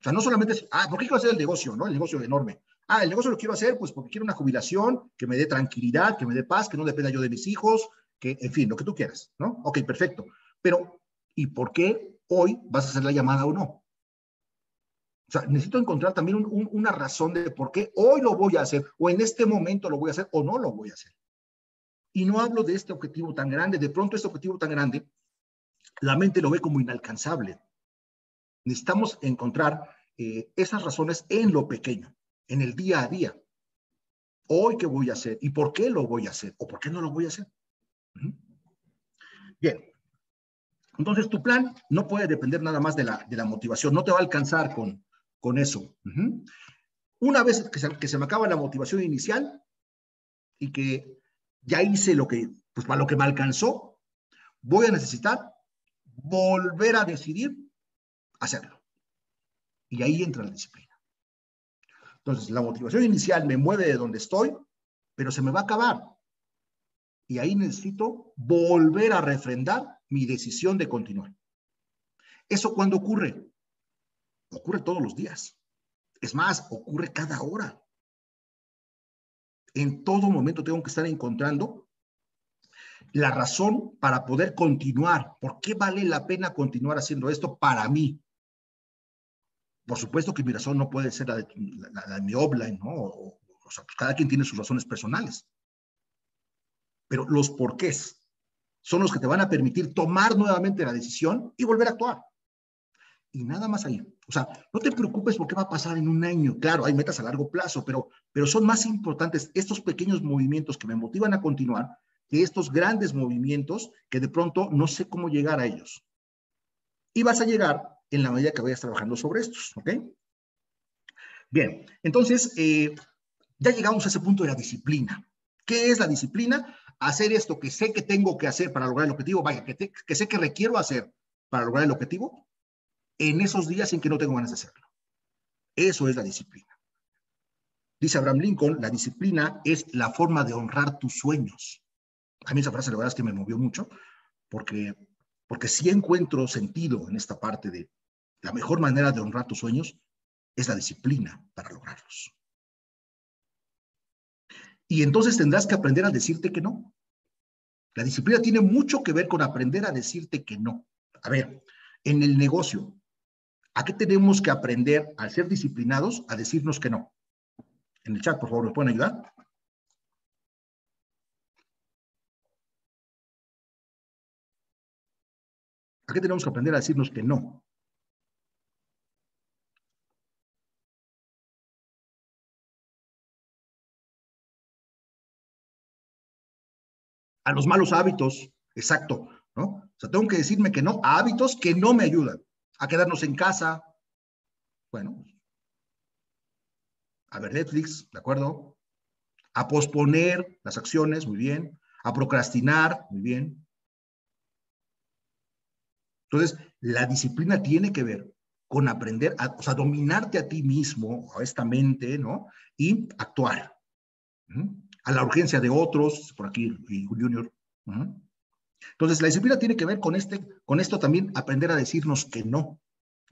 S2: O sea, no solamente es, ah, ¿por qué quiero hacer el negocio, no? El negocio enorme. Ah, el negocio lo quiero hacer pues porque quiero una jubilación que me dé tranquilidad, que me dé paz, que no dependa yo de mis hijos, que, en fin, lo que tú quieras, ¿no? Ok, perfecto. Pero, ¿y por qué hoy vas a hacer la llamada o no? O sea, necesito encontrar también una razón de por qué hoy lo voy a hacer, o en este momento lo voy a hacer, o no lo voy a hacer. Y no hablo de este objetivo tan grande. De pronto, este objetivo tan grande, la mente lo ve como inalcanzable. Necesitamos encontrar eh, esas razones en lo pequeño en el día a día. Hoy, ¿qué voy a hacer? ¿Y por qué lo voy a hacer? ¿O por qué no lo voy a hacer? Bien. Entonces, tu plan no puede depender nada más de la, de la motivación. No te va a alcanzar con, con eso. Una vez que se, que se me acaba la motivación inicial y que ya hice lo que, pues para lo que me alcanzó, voy a necesitar volver a decidir hacerlo. Y ahí entra la disciplina. Entonces, la motivación inicial me mueve de donde estoy, pero se me va a acabar. Y ahí necesito volver a refrendar mi decisión de continuar. ¿Eso cuándo ocurre? Ocurre todos los días. Es más, ocurre cada hora. En todo momento tengo que estar encontrando la razón para poder continuar. ¿Por qué vale la pena continuar haciendo esto para mí? Por supuesto que mi razón no puede ser la de, mi offline, ¿no? O, sea, pues cada quien tiene sus razones personales. Pero los porqués son los que te van a permitir tomar nuevamente la decisión y volver a actuar. Y nada más ahí. O sea, no te preocupes por qué va a pasar en un año. Claro, hay metas a largo plazo, pero, pero son más importantes estos pequeños movimientos que me motivan a continuar que estos grandes movimientos que de pronto no sé cómo llegar a ellos. Y vas a llegar en la medida que vayas trabajando sobre estos, ¿ok? Bien, entonces, eh, ya llegamos a ese punto de la disciplina. ¿Qué es la disciplina? Hacer esto que sé que tengo que hacer para lograr el objetivo, vaya, que, sé que requiero hacer para lograr el objetivo, en esos días en que no tengo ganas de hacerlo. Eso es la disciplina. Dice Abraham Lincoln, la disciplina es la forma de honrar tus sueños. A mí esa frase la verdad es que me movió mucho, porque, porque sí encuentro sentido en esta parte de la mejor manera de honrar tus sueños es la disciplina para lograrlos. Y entonces tendrás que aprender a decirte que no. La disciplina tiene mucho que ver con aprender a decirte que no. A ver, en el negocio, ¿a qué tenemos que aprender al ser disciplinados a decirnos que no? En el chat, por favor, ¿me pueden ayudar? ¿A qué tenemos que aprender a decirnos que no? A los malos hábitos, exacto, ¿no? O sea, tengo que decirme que no a hábitos que no me ayudan, a quedarnos en casa, bueno, a ver Netflix, ¿de acuerdo? A posponer las acciones, muy bien, a procrastinar, muy bien. Entonces, la disciplina tiene que ver con aprender, a, o sea, dominarte a ti mismo, a esta mente, ¿no? Y actuar a la urgencia de otros, por aquí Junior. Entonces, la disciplina tiene que ver con, este, con esto también, aprender a decirnos que no,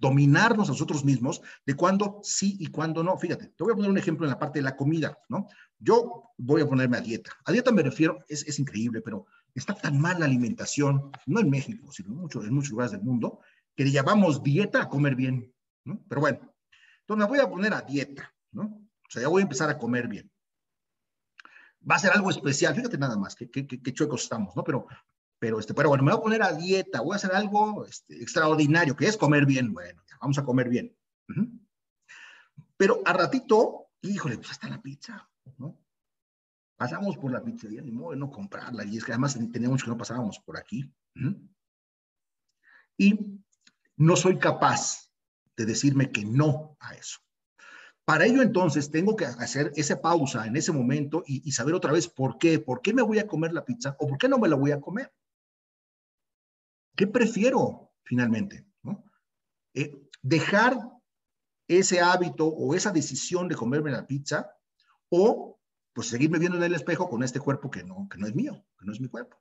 S2: dominarnos a nosotros mismos de cuándo sí y cuándo no. Fíjate, te voy a poner un ejemplo en la parte de la comida, ¿no? Yo voy a ponerme a dieta. A dieta me refiero, es, es increíble, pero está tan mal la alimentación, no en México, sino en, en muchos lugares del mundo, que le llamamos dieta a comer bien, ¿no? Pero bueno, entonces me voy a poner a dieta, ¿no? O sea, ya voy a empezar a comer bien va a ser algo especial. Fíjate nada más, qué, chuecos estamos, ¿no? Pero, pero, este, pero bueno, me voy a poner a dieta, voy a hacer algo este, extraordinario, que es comer bien. Bueno, vamos a comer bien. Pero a ratito, híjole, pues está la pizza, ¿no? Pasamos por la pizzería, ni modo de no comprarla, y es que además teníamos que no pasábamos por aquí. Y no soy capaz de decirme que no a eso. Para ello entonces tengo que hacer esa pausa en ese momento y, saber otra vez por qué, por qué me voy a comer la pizza o por qué no me la voy a comer. ¿Qué prefiero finalmente? Eh, dejar ese hábito o esa decisión de comerme la pizza o pues seguirme viendo en el espejo con este cuerpo que no, que no es mío, que no es mi cuerpo.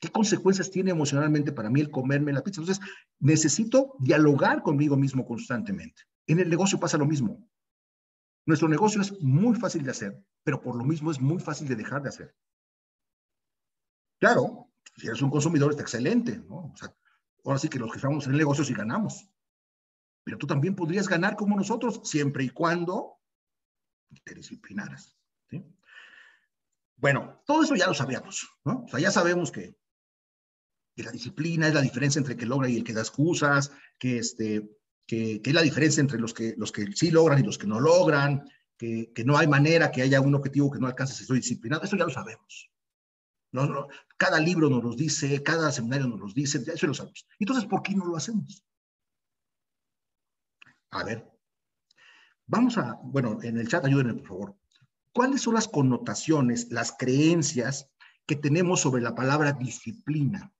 S2: ¿Qué consecuencias tiene emocionalmente para mí el comerme la pizza? Entonces, necesito dialogar conmigo mismo constantemente. En el negocio pasa lo mismo. Nuestro negocio es muy fácil de hacer, pero por lo mismo es muy fácil de dejar de hacer. Claro, si eres un consumidor está excelente, ¿no? O sea, ahora sí que los que estamos en el negocio sí ganamos. Pero tú también podrías ganar como nosotros, siempre y cuando te disciplinaras. ¿sí? Bueno, todo eso ya lo sabíamos, ¿no? O sea, ya sabemos que, que la disciplina es la diferencia entre el que logra y el que da excusas, que, este, que, es la diferencia entre los que, los que sí logran y los que no logran, que, que no hay manera que haya un objetivo que no alcance si estoy disciplinado. Eso ya lo sabemos. Cada libro nos lo dice, cada seminario nos lo dice, eso lo sabemos. Entonces, ¿por qué no lo hacemos? A ver, vamos a, bueno, en el chat ayúdenme, por favor. ¿Cuáles son las connotaciones, las creencias que tenemos sobre la palabra disciplina?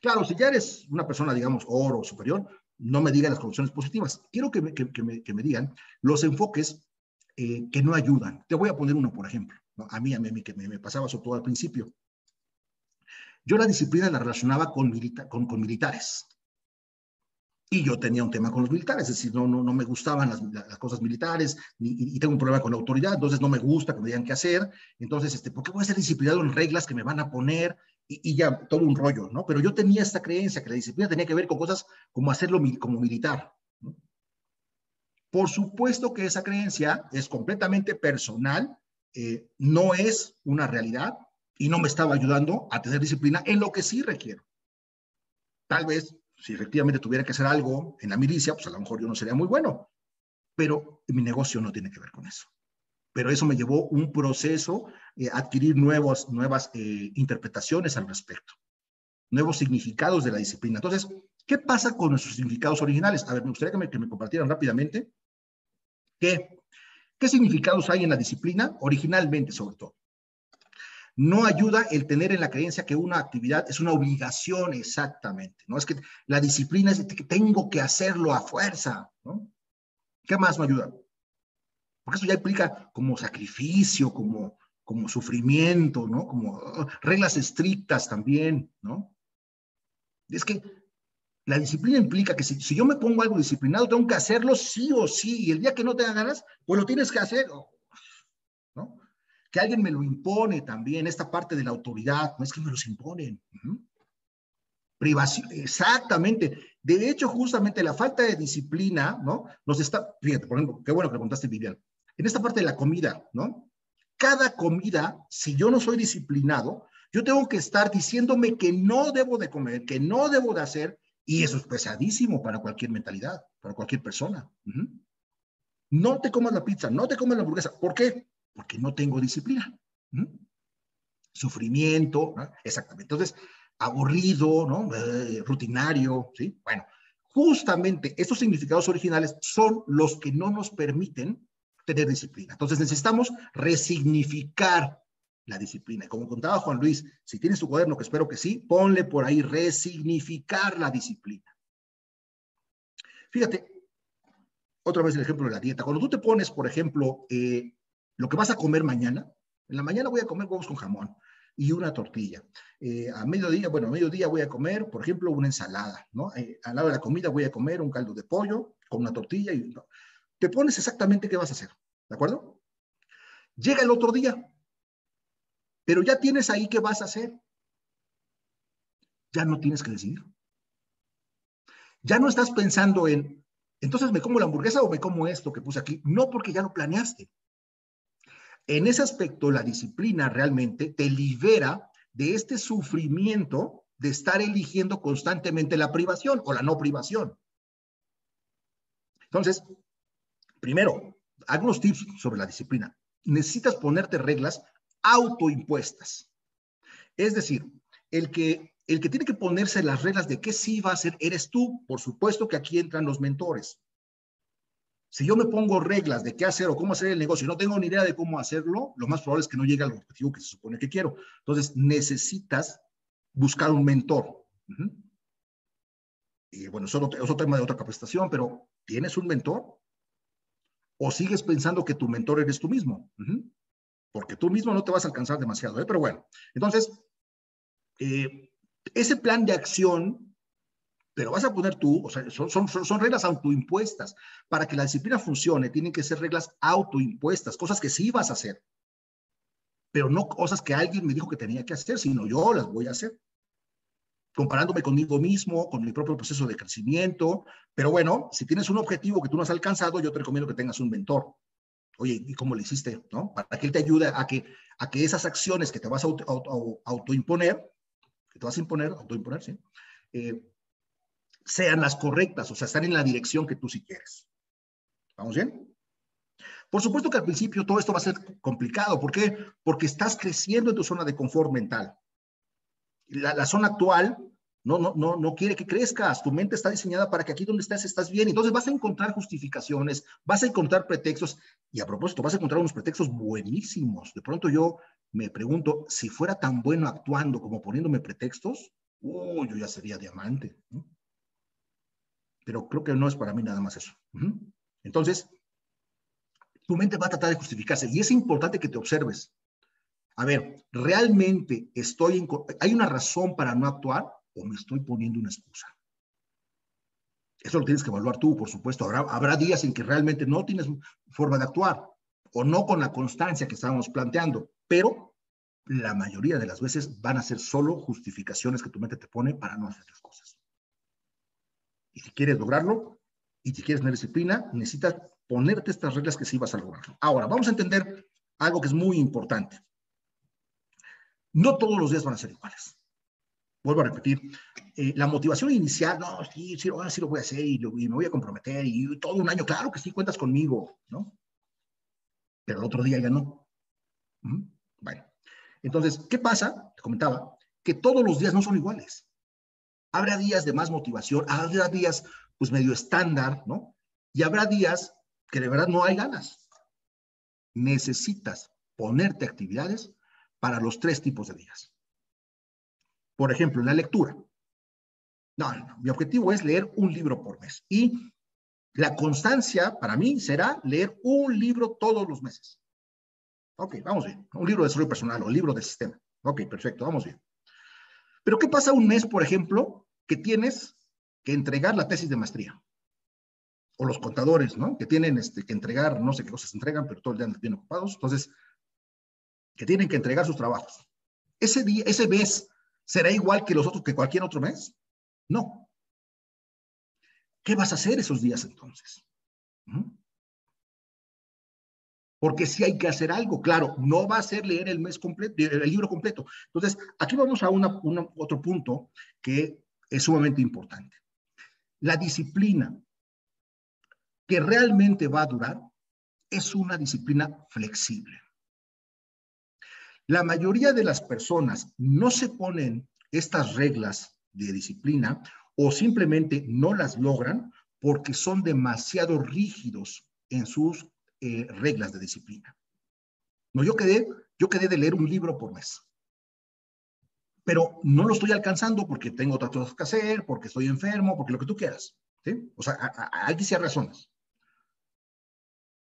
S2: Claro, si ya eres una persona, digamos, oro superior, no me digan las condiciones positivas. Quiero que me, que, me, que me digan los enfoques eh, que no ayudan. Te voy a poner uno, por ejemplo. A mí, a mí, que me, pasaba sobre todo al principio. Yo la disciplina la relacionaba con, con, con, militares. Y yo tenía un tema con los militares, es decir, no, no, no me gustaban las, las cosas militares y, y, tengo un problema con la autoridad, entonces no me gusta que me digan qué hacer. Entonces, este, ¿por qué voy a ser disciplinado en reglas que me van a poner? Y, ya todo un rollo, ¿no? Pero yo tenía esta creencia que la disciplina tenía que ver con cosas como hacerlo como militar. Por supuesto que esa creencia es completamente personal, eh, no es una realidad y no me estaba ayudando a tener disciplina en lo que sí requiero. Tal vez, si efectivamente tuviera que hacer algo en la milicia, pues a lo mejor yo no sería muy bueno, pero mi negocio no tiene que ver con eso pero eso me llevó un proceso eh, adquirir nuevas eh, interpretaciones al respecto, nuevos significados de la disciplina. Entonces, ¿qué pasa con nuestros significados originales? A ver, me gustaría que me, que me compartieran rápidamente qué, qué significados hay en la disciplina, originalmente sobre todo. No ayuda el tener en la creencia que una actividad es una obligación exactamente, ¿no? Es que la disciplina es que tengo que hacerlo a fuerza, ¿no? ¿Qué más no ayuda? Porque eso ya implica como sacrificio, como, como sufrimiento, ¿no? Como uh, reglas estrictas también, ¿no? Es que la disciplina implica que si, si, yo me pongo algo disciplinado, tengo que hacerlo sí o sí, y el día que no te da ganas, pues lo tienes que hacer, ¿no? Que alguien me lo impone también, esta parte de la autoridad, no es que me los imponen. Privación, exactamente. De hecho, justamente la falta de disciplina, ¿no? Nos está, fíjate, por ejemplo, qué bueno que preguntaste, Vivian en esta parte de la comida, ¿no? Cada comida, si yo no soy disciplinado, yo tengo que estar diciéndome que no debo de comer, que no debo de hacer, y eso es pesadísimo para cualquier mentalidad, para cualquier persona. No te comas la pizza, no te comas la hamburguesa. ¿Por qué? Porque no tengo disciplina. Sufrimiento, exactamente. Entonces, aburrido, ¿no? Eh, rutinario, ¿sí? Bueno, justamente estos significados originales son los que no nos permiten tener disciplina. Entonces necesitamos resignificar la disciplina. Como contaba Juan Luis, si tienes tu cuaderno, que espero que sí, ponle por ahí resignificar la disciplina. Fíjate, otra vez el ejemplo de la dieta. Cuando tú te pones, por ejemplo, eh, lo que vas a comer mañana, en la mañana voy a comer huevos con jamón y una tortilla. Eh, a mediodía, bueno, a mediodía voy a comer, por ejemplo, una ensalada, ¿no? Eh, al lado de la comida voy a comer un caldo de pollo con una tortilla y te pones exactamente qué vas a hacer, ¿de acuerdo? Llega el otro día, pero ya tienes ahí qué vas a hacer. Ya no tienes que decidir. Ya no estás pensando en, entonces me como la hamburguesa o me como esto que puse aquí. No, porque ya lo planeaste. En ese aspecto, la disciplina realmente te libera de este sufrimiento de estar eligiendo constantemente la privación o la no privación. Entonces, Primero, algunos tips sobre la disciplina. Necesitas ponerte reglas autoimpuestas. Es decir, el que, el que tiene que ponerse las reglas de qué sí va a hacer eres tú. Por supuesto que aquí entran los mentores. Si yo me pongo reglas de qué hacer o cómo hacer el negocio y no tengo ni idea de cómo hacerlo, lo más probable es que no llegue al objetivo que se supone que quiero. Entonces, necesitas buscar un mentor. Y bueno, eso es otro tema de otra capacitación, pero ¿tienes un mentor? ¿O sigues pensando que tu mentor eres tú mismo? Porque tú mismo no te vas a alcanzar demasiado, ¿eh? Pero bueno, entonces, eh, ese plan de acción, pero vas a poner tú, o sea, son, son, son reglas autoimpuestas. Para que la disciplina funcione, tienen que ser reglas autoimpuestas, cosas que sí vas a hacer, pero no cosas que alguien me dijo que tenía que hacer, sino yo las voy a hacer comparándome conmigo mismo, con mi propio proceso de crecimiento. Pero bueno, si tienes un objetivo que tú no has alcanzado, yo te recomiendo que tengas un mentor. Oye, ¿y cómo le hiciste? ¿No? Para que él te ayude a que, a que esas acciones que te vas a autoimponer, que te vas a imponer, autoimponer, ¿sí? Eh, sean las correctas, o sea, están en la dirección que tú sí quieres. ¿Vamos bien? Por supuesto que al principio todo esto va a ser complicado. ¿Por qué? Porque estás creciendo en tu zona de confort mental. La, zona actual no, no, no, no quiere que crezcas. Tu mente está diseñada para que aquí donde estás estás bien. Entonces vas a encontrar justificaciones, vas a encontrar pretextos. Y a propósito, vas a encontrar unos pretextos buenísimos. De pronto yo me pregunto, si fuera tan bueno actuando como poniéndome pretextos, uh, yo ya sería diamante. Pero creo que no es para mí nada más eso. Entonces, tu mente va a tratar de justificarse. Y es importante que te observes. A ver, ¿realmente estoy en, hay una razón para no actuar o me estoy poniendo una excusa? Eso lo tienes que evaluar tú, por supuesto. Habrá, habrá días en que realmente no tienes forma de actuar o no con la constancia que estábamos planteando, pero la mayoría de las veces van a ser solo justificaciones que tu mente te pone para no hacer las cosas. Y si quieres lograrlo y si quieres tener disciplina, necesitas ponerte estas reglas que sí vas a lograrlo. Ahora, vamos a entender algo que es muy importante. No todos los días van a ser iguales. Vuelvo a repetir, eh, la motivación inicial, no, sí, sí, ahora sí lo voy a hacer y, me voy a comprometer y todo un año, claro que sí, cuentas conmigo, ¿no? Pero el otro día ya no. Bueno, entonces, ¿qué pasa? Te comentaba que todos los días no son iguales. Habrá días de más motivación, habrá días pues medio estándar, ¿no? Y habrá días que de verdad no hay ganas. Necesitas ponerte actividades para los tres tipos de días. Por ejemplo, en la lectura. No, no, mi objetivo es leer un libro por mes. Y la constancia para mí será leer un libro todos los meses. Ok, vamos bien. Un libro de desarrollo personal o libro de sistema. Ok, perfecto, vamos bien. Pero ¿qué pasa un mes, por ejemplo, que tienes que entregar la tesis de maestría? O los contadores, ¿no? Que tienen este, que entregar, no sé qué cosas entregan, pero todo el día andan bien ocupados. Entonces, que tienen que entregar sus trabajos. Ese día, ese mes, ¿será igual que los otros, que cualquier otro mes? No. ¿Qué vas a hacer esos días entonces? ¿Mm? Porque si hay que hacer algo, claro, no va a ser leer el mes completo, el libro completo. Entonces, aquí vamos a otro punto que es sumamente importante. La disciplina que realmente va a durar es una disciplina flexible. La mayoría de las personas no se ponen estas reglas de disciplina o simplemente no las logran porque son demasiado rígidos en sus eh, reglas de disciplina. No, yo quedé, yo quedé de leer un libro por mes, pero no lo estoy alcanzando porque tengo otras cosas que hacer, porque estoy enfermo, porque lo que tú quieras. ¿sí? O sea, hay que razones.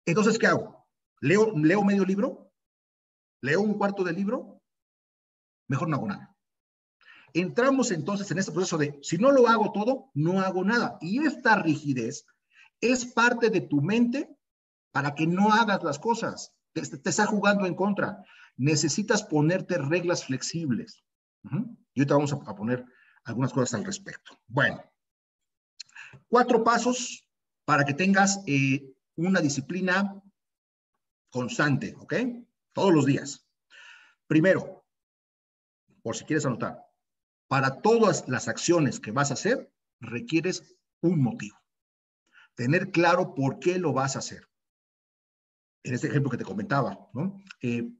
S2: Entonces, ¿qué hago? ¿Leo, ¿Leo medio libro? Leo un cuarto del libro, mejor no hago nada. Entramos entonces en este proceso de, si no lo hago todo, no hago nada. Y esta rigidez es parte de tu mente para que no hagas las cosas. Te, está jugando en contra. Necesitas ponerte reglas flexibles. Y ahorita vamos a, poner algunas cosas al respecto. Bueno, cuatro pasos para que tengas eh, una disciplina constante, ¿ok? Todos los días. Primero, por si quieres anotar, para todas las acciones que vas a hacer, requieres un motivo. Tener claro por qué lo vas a hacer. En este ejemplo que te comentaba, ¿no? Eh,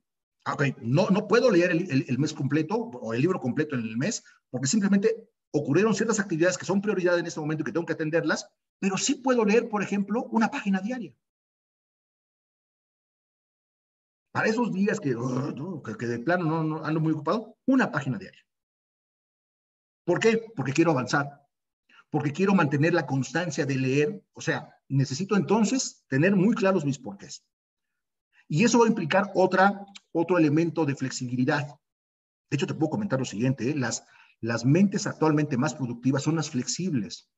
S2: no, no puedo leer el, mes completo o el libro completo en el mes porque simplemente ocurrieron ciertas actividades que son prioridad en este momento y que tengo que atenderlas pero sí puedo leer, por ejemplo, una página diaria. Para esos días que, que, de plano no, no, ando muy ocupado, una página diaria. ¿Por qué? Porque quiero avanzar, porque quiero mantener la constancia de leer. O sea, necesito entonces tener muy claros mis porqués. Y eso va a implicar otra, otro elemento de flexibilidad. De hecho, te puedo comentar lo siguiente, ¿eh? las, las mentes actualmente más productivas son las flexibles,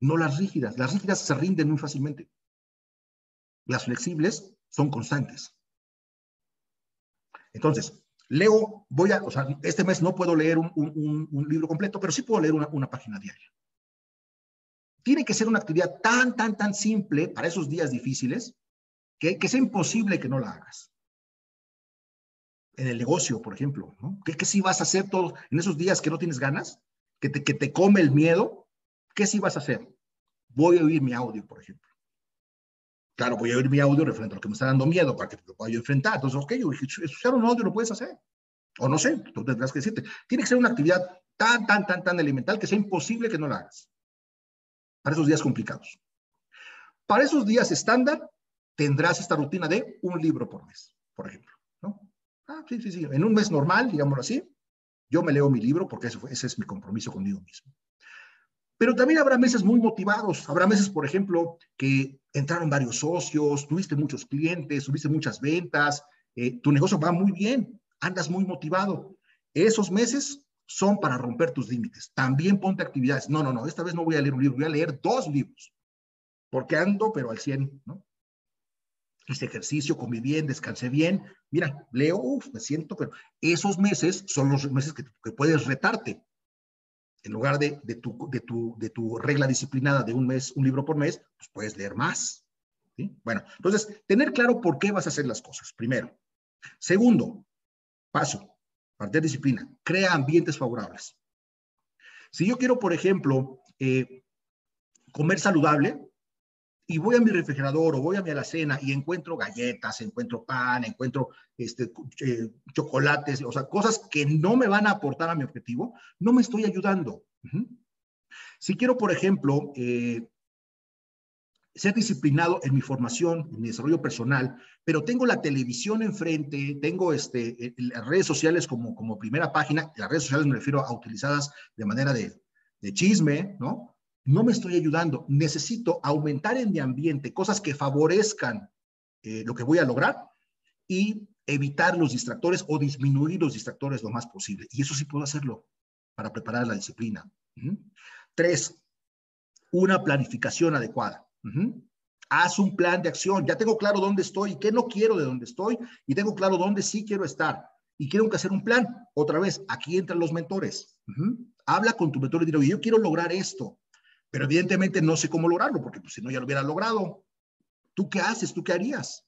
S2: no las rígidas. Las rígidas se rinden muy fácilmente. Las flexibles son constantes. Entonces, leo, voy a, o sea, este mes no puedo leer un, libro completo, pero sí puedo leer una, una página diaria. Tiene que ser una actividad tan, tan, tan simple para esos días difíciles que, que sea imposible que no la hagas. En el negocio, por ejemplo, ¿no? ¿Qué, qué sí vas a hacer todos en esos días que no tienes ganas? Que te, que te come el miedo. ¿Qué sí vas a hacer? Voy a oír mi audio, por ejemplo. Claro, voy a oír mi audio referente a lo que me está dando miedo para que lo pueda yo enfrentar. Entonces, ok, escuchar un audio lo puedes hacer. O no sé, tú tendrás que decirte. Tiene que ser una actividad tan, tan, tan, tan elemental que sea imposible que no la hagas. Para esos días complicados. Para esos días estándar, tendrás esta rutina de un libro por mes, por ejemplo. ¿no? Ah, sí, sí, sí. En un mes normal, digámoslo así, yo me leo mi libro porque ese, ese es mi compromiso conmigo mismo. Pero también habrá meses muy motivados. Habrá meses, por ejemplo, que entraron varios socios, tuviste muchos clientes, tuviste muchas ventas, eh, tu negocio va muy bien, andas muy motivado. Esos meses son para romper tus límites. También ponte actividades. No, no, no, esta vez no voy a leer un libro, voy a leer dos libros, porque ando, pero al 100, ¿no? Hice ejercicio, comí bien, descansé bien. Mira, leo, uf, me siento, pero esos meses son los meses que, que puedes retarte en lugar de, tu, regla disciplinada de un mes, un libro por mes, pues puedes leer más. Bueno, entonces, tener claro por qué vas a hacer las cosas, primero. Segundo, paso, parte disciplina, crea ambientes favorables. Si yo quiero, por ejemplo, eh, comer saludable, y voy a mi refrigerador o voy a mi alacena y encuentro galletas, encuentro pan, encuentro este, eh, chocolates, o sea, cosas que no me van a aportar a mi objetivo, no me estoy ayudando. Si quiero, por ejemplo, eh, ser disciplinado en mi formación, en mi desarrollo personal, pero tengo la televisión enfrente, tengo este, las redes sociales como, como primera página, las redes sociales me refiero a utilizadas de manera de, de chisme, ¿no? No me estoy ayudando. Necesito aumentar en mi ambiente cosas que favorezcan eh, lo que voy a lograr y evitar los distractores o disminuir los distractores lo más posible. Y eso sí puedo hacerlo para preparar la disciplina. Tres, una planificación adecuada. Haz un plan de acción. Ya tengo claro dónde estoy y qué no quiero de dónde estoy y tengo claro dónde sí quiero estar. Y quiero que hacer un plan. Otra vez, aquí entran los mentores. Habla con tu mentor y dile, yo quiero lograr esto. Pero evidentemente no sé cómo lograrlo, porque pues, si no ya lo hubiera logrado. ¿Tú qué haces? ¿Tú qué harías?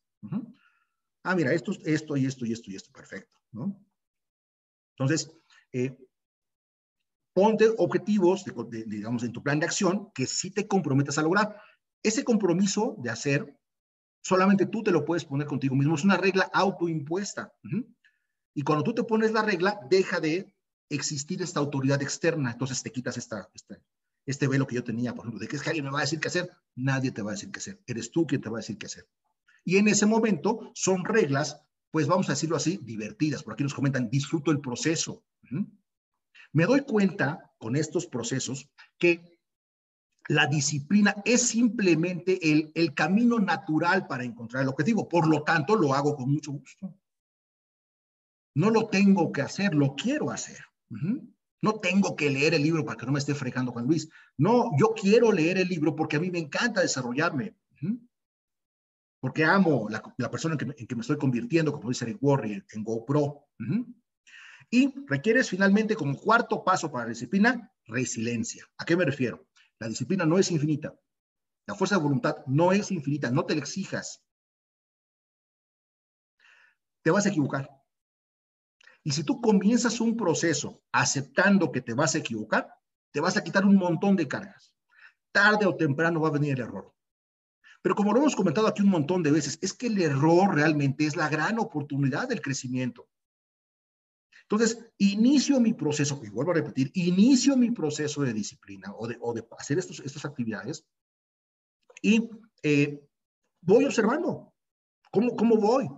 S2: Ah, mira, esto, esto y esto y esto y esto, perfecto. Entonces, eh, ponte objetivos, de, digamos, en tu plan de acción que sí te comprometas a lograr. Ese compromiso de hacer, solamente tú te lo puedes poner contigo mismo. Es una regla autoimpuesta. Uh -huh. Y cuando tú te pones la regla, deja de existir esta autoridad externa. Entonces te quitas esta, este velo que yo tenía, por ejemplo, de que es que alguien me va a decir qué hacer, nadie te va a decir qué hacer, eres tú quien te va a decir qué hacer. Y en ese momento son reglas, pues vamos a decirlo así, divertidas. Por aquí nos comentan, disfruto el proceso. Me doy cuenta con estos procesos que la disciplina es simplemente el, el camino natural para encontrar el objetivo. Por lo tanto, lo hago con mucho gusto. No lo tengo que hacer, lo quiero hacer. No tengo que leer el libro para que no me esté fregando Juan Luis. No, yo quiero leer el libro porque a mí me encanta desarrollarme. Porque amo la, persona en que, en que, me, estoy convirtiendo, como dice Eric Warrior, en GoPro. Y requieres finalmente, como cuarto paso para la disciplina, resiliencia. ¿A qué me refiero? La disciplina no es infinita. La fuerza de voluntad no es infinita. No te la exijas. Te vas a equivocar. Y si tú comienzas un proceso aceptando que te vas a equivocar, te vas a quitar un montón de cargas. Tarde o temprano va a venir el error. Pero como lo hemos comentado aquí un montón de veces, es que el error realmente es la gran oportunidad del crecimiento. Entonces, inicio mi proceso, y vuelvo a repetir, inicio mi proceso de disciplina o de, o de hacer estos, estas actividades Y eh, voy observando cómo, cómo voy.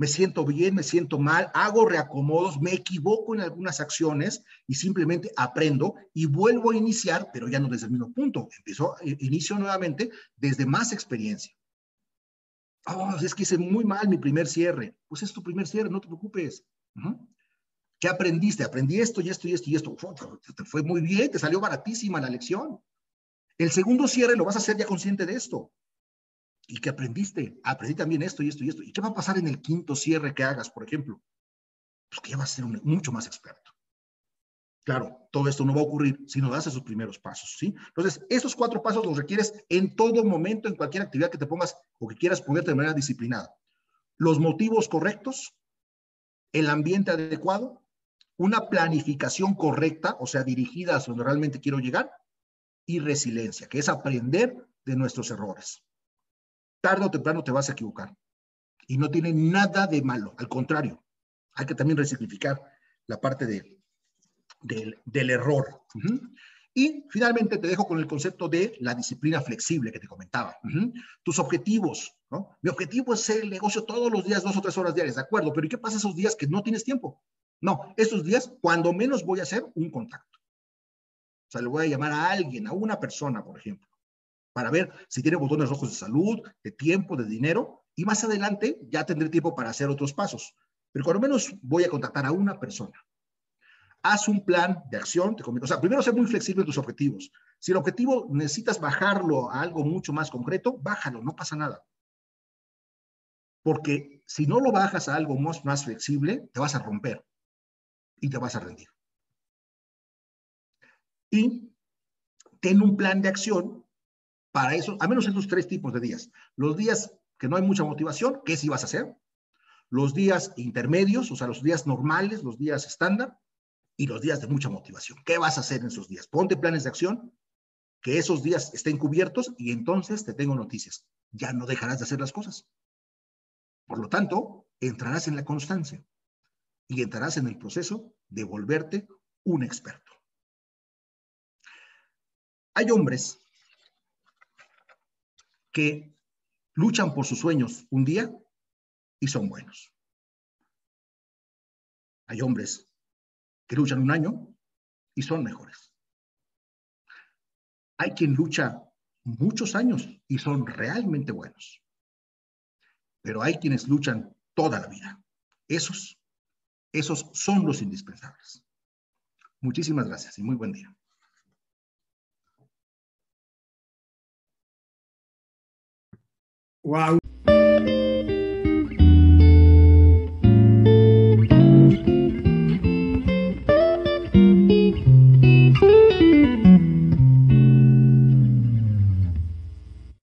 S2: Me siento bien, me siento mal, hago reacomodos, me equivoco en algunas acciones y simplemente aprendo y vuelvo a iniciar, pero ya no desde el mismo punto. Empiezo, eh, inicio nuevamente desde más experiencia. Oh, es que hice muy mal mi primer cierre. Pues es tu primer cierre, no te preocupes. ¿Qué aprendiste? Aprendí esto y esto y esto y esto. Te fue muy bien, te salió baratísima la lección. El segundo cierre lo vas a hacer ya consciente de esto. ¿Y qué aprendiste? Aprendí también esto y esto y esto. ¿Y qué va a pasar en el quinto cierre que hagas, por ejemplo? Pues que ya vas a ser mucho más experto. Claro, todo esto no va a ocurrir si no das esos primeros pasos, ¿sí? Entonces, esos cuatro pasos los requieres en todo momento, en cualquier actividad que te pongas o que quieras ponerte de manera disciplinada. Los motivos correctos, el ambiente adecuado, una planificación correcta, o sea, dirigida a donde realmente quiero llegar, y resiliencia, que es aprender de nuestros errores. Tarde o temprano te vas a equivocar. Y no tiene nada de malo, al contrario, hay que también resignificar la parte de, del, error. Y finalmente te dejo con el concepto de la disciplina flexible que te comentaba. Tus objetivos, ¿no? Mi objetivo es el negocio todos los días, dos o tres horas diarias, de acuerdo, pero ¿y qué pasa esos días que no tienes tiempo? No, estos días, cuando menos voy a hacer un contacto. O sea, le voy a llamar a alguien, a una persona, por ejemplo, para ver si tiene botones rojos de salud, de tiempo, de dinero, y más adelante ya tendré tiempo para hacer otros pasos. Pero cuando menos voy a contactar a una persona. Haz un plan de acción. O sea, primero ser muy flexible en tus objetivos. Si el objetivo necesitas bajarlo a algo mucho más concreto, bájalo, no pasa nada. Porque si no lo bajas a algo más, más flexible, te vas a romper y te vas a rendir y ten un plan de acción para eso, a menos esos tres tipos de días. Los días que no hay mucha motivación, ¿qué sí vas a hacer? Los días intermedios, o sea, los días normales, los días estándar, y los días de mucha motivación. ¿Qué vas a hacer en esos días? Ponte planes de acción, que esos días estén cubiertos y entonces te tengo noticias. Ya no dejarás de hacer las cosas. Por lo tanto, entrarás en la constancia y entrarás en el proceso de volverte un experto. Hay hombres que luchan por sus sueños un día y son buenos. Hay hombres que luchan un año y son mejores. Hay quien lucha muchos años y son realmente buenos. Pero hay quienes luchan toda la vida. Esos, esos son los indispensables. Muchísimas gracias y muy buen día.
S1: Wow.